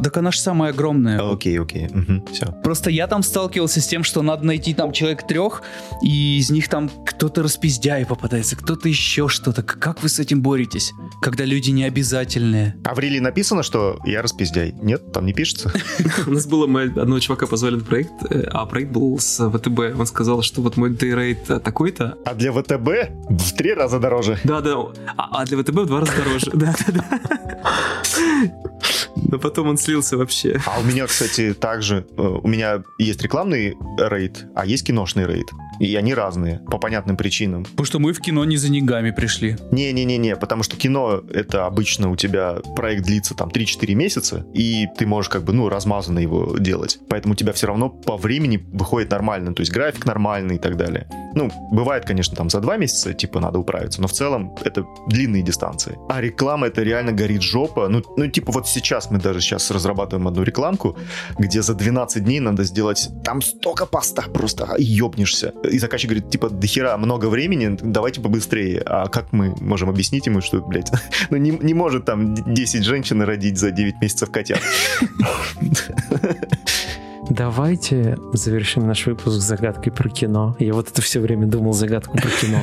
Так она же самая огромная. Окей, окей. Угу, все. Просто я там сталкивался с тем, что надо найти там человек трех, и из них там кто-то распиздяй попадается, кто-то еще что-то. Как вы с этим боретесь, когда люди не обязательные? А в реле написано, что я распиздяй? Нет, там не пишется? У нас было, мы одного чувака позвали на проект, э, а проект был с ВТБ он сказал, что вот мой дейрейт такой-то. А для ВТБ в три раза дороже. Да, да. А, а для ВТБ в два раза дороже. Да, да, да. Но потом он слился вообще. А у меня, кстати, также, э, у меня есть рекламный рейд, а есть киношный рейд. И они разные, по понятным причинам. Потому что мы в кино не за деньгами пришли. Не-не-не-не, потому что кино это обычно у тебя проект длится там 3-4 месяца, и ты можешь как бы, ну, размазанно его делать. Поэтому у тебя все равно по времени выходит нормально, то есть график нормальный и так далее. Ну, бывает, конечно, там за 2 месяца, типа, надо управиться, но в целом это длинные дистанции. А реклама это реально горит жопа. Ну, ну типа, вот сейчас мы даже сейчас разрабатываем одну рекламку, где за 12 дней надо сделать там столько поста, просто ебнешься и заказчик говорит, типа, до хера много времени, давайте побыстрее. А как мы можем объяснить ему, что, блядь, ну не, не может там 10 женщин родить за 9 месяцев котят. Давайте завершим наш выпуск загадкой про кино. Я вот это все время думал загадку про кино.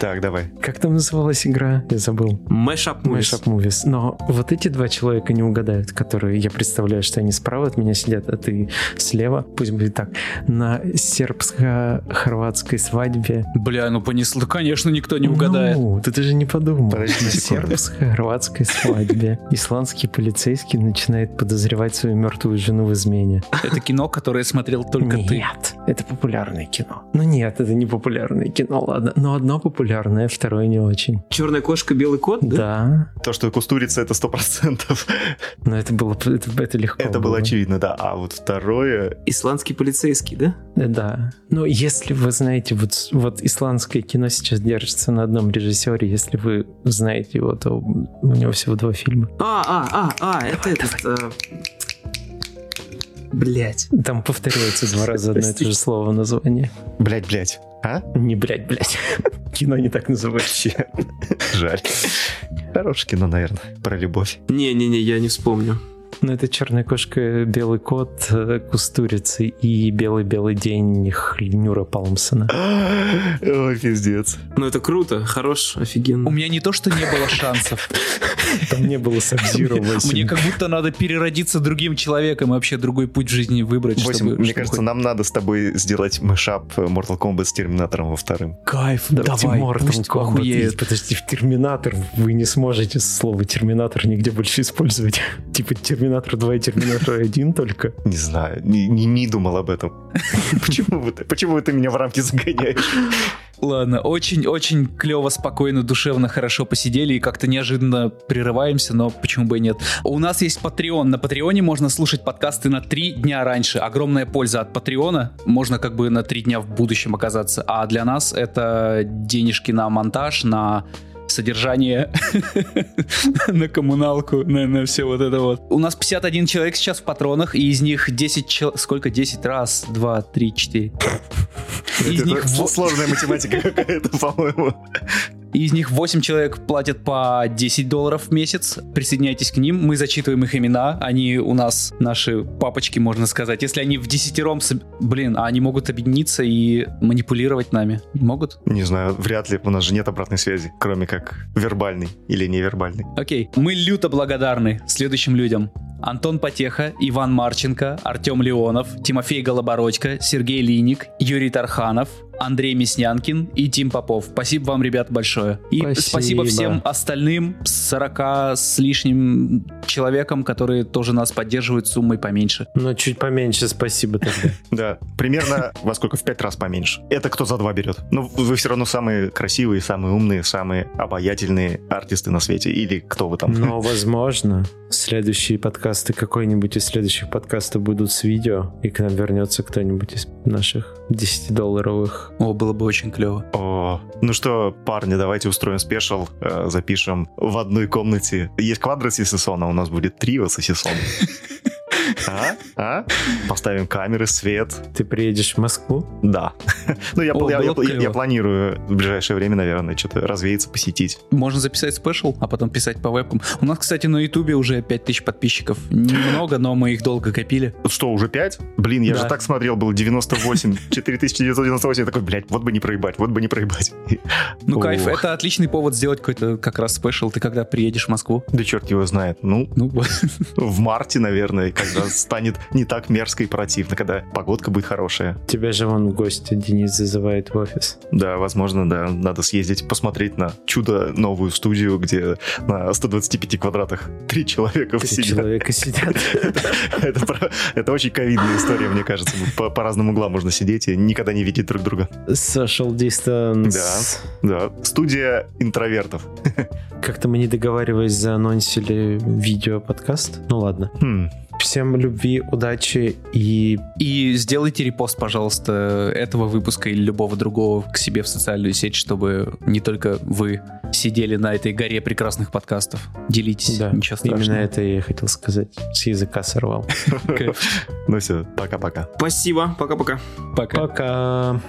Так, давай. Как там называлась игра? Я забыл. Mashup Movies. Mashup Movies. Но вот эти два человека не угадают, которые я представляю, что они справа от меня сидят, а ты слева. Пусть будет так. На сербско-хорватской свадьбе. Бля, ну понесло, конечно, никто не угадает. Ну, ты даже не подумал. Подожди секунду. сербско-хорватской свадьбе исландский полицейский начинает подозревать свою мертвую жену в измене. Это кино, которое смотрел только ты. Нет, это популярное кино. Ну нет, это не популярное кино, ладно. Но одно популярное, второе не очень. Черная кошка, белый кот, да? Да, То, что кустурица, это сто процентов. но это было это, это легко. Это было очевидно, да. А вот второе... Исландский полицейский, да? Э, Да. Но если вы знаете, вот, вот исландское кино сейчас держится на одном режиссере, если вы знаете его, то у него всего два фильма. А, а, а, а, это этот... Блять. Там повторяется два раза одно и то же слово название. Блять, блять. А? Не блять, блять. Кино не так называется. Жаль. Хорошее кино, наверное, про любовь. Не-не-не, я не вспомню. Ну, это черная кошка, белый кот, э, кустурицы и белый-белый день Хльнюра Палмсона. Ой, пиздец. Ну это круто, хорош, офигенно. У меня не то, что не было шансов. Там не было Сабзира Мне как будто надо переродиться другим человеком и вообще другой путь в жизни выбрать, мне кажется, нам надо с тобой сделать мышап Mortal Kombat с Терминатором во вторым. Кайф, давай, Mortal пусть Kombat. охуеет. Подожди, в Терминатор вы не сможете слово Терминатор нигде больше использовать. Типа Терминатор 2 и Терминатор 1 только. Не знаю, не, не, не думал об этом. Почему вы, почему ты меня в рамки загоняешь? Ладно, очень-очень клево, спокойно, душевно, хорошо посидели и как-то неожиданно прерываемся, но почему бы и нет. У нас есть Patreon. На Патреоне можно слушать подкасты на три дня раньше. Огромная польза от Патреона. Можно как бы на три дня в будущем оказаться. А для нас это денежки на монтаж, на содержание, на коммуналку, на, на все вот это вот. У нас 51 человек сейчас в патронах, и из них 10 человек... Сколько? 10? Раз, два, три, четыре. Из Это них сложная математика какая-то, по-моему. Из них 8 человек платят по 10 долларов в месяц. Присоединяйтесь к ним, мы зачитываем их имена. Они у нас наши папочки, можно сказать. Если они в десятером... соб- Блин, а они могут объединиться и манипулировать нами? Могут? Не знаю, вряд ли. У нас же нет обратной связи, кроме как вербальной или невербальной. Окей. Мы люто благодарны следующим людям. Антон Потеха, Иван Марченко, Артем Леонов, Тимофей Голобородько, Сергей Линик, Юрий Тарханов, Андрей Мяснянкин и Тим Попов. Спасибо вам, ребят, большое. И Спасибо. спасибо всем остальным 40 с лишним человекам, которые тоже нас поддерживают суммой поменьше. Но чуть поменьше, спасибо тогда. Да, примерно во сколько? В пять раз поменьше. Это кто за два берет? Но вы все равно самые красивые, самые умные, самые обаятельные артисты на свете. Или кто вы там? Но, возможно, следующие подкасты, какой-нибудь из следующих подкастов будут с видео, и к нам вернется кто-нибудь из наших 10-долларовых. О, было бы очень клево. О, ну что, парни, давайте устроим special, э, запишем в одной комнате. Есть квадрат сосисона, у нас будет трио сосисона. А? А? Поставим камеры, свет. Ты приедешь в Москву? Да. Ну, я, О, я- я- я- планирую в ближайшее время, наверное, что-то развеяться, посетить. Можно записать special, а потом писать по вебкам. У нас, кстати, на ютубе уже 5000 подписчиков. Немного, но мы их долго копили. Что, уже 5? Блин, я Да. же так смотрел, был 98, 4998. Я такой, блядь, вот бы не проебать, вот бы не проебать. Ну, кайф, это отличный повод сделать какой-то как раз спешл. Ты когда приедешь в Москву? Да черт его знает. Ну, Ну, в марте, наверное, когда станет не так мерзко и противно, когда погодка будет хорошая. Тебя же вон гости Денис зазывает в офис. Да, возможно, да, надо съездить, посмотреть на чудо новую студию, где на 125 квадратах три человека Три сидят. человека сидят. Это, очень ковидная история, мне кажется. По, разным углам можно сидеть и никогда не видеть друг друга. Social distance. Да. Студия интровертов. Как-то мы не договариваясь заанонсили видео-подкаст. Ну ладно. Всем любви, удачи и И сделайте репост, пожалуйста, этого выпуска или любого другого к себе в социальную сеть, чтобы не только вы сидели на этой горе прекрасных подкастов. Делитесь, да, ничего страшного. именно это я и хотел сказать. С языка сорвал. Ну все, пока-пока. Спасибо, пока-пока. Пока. Пока.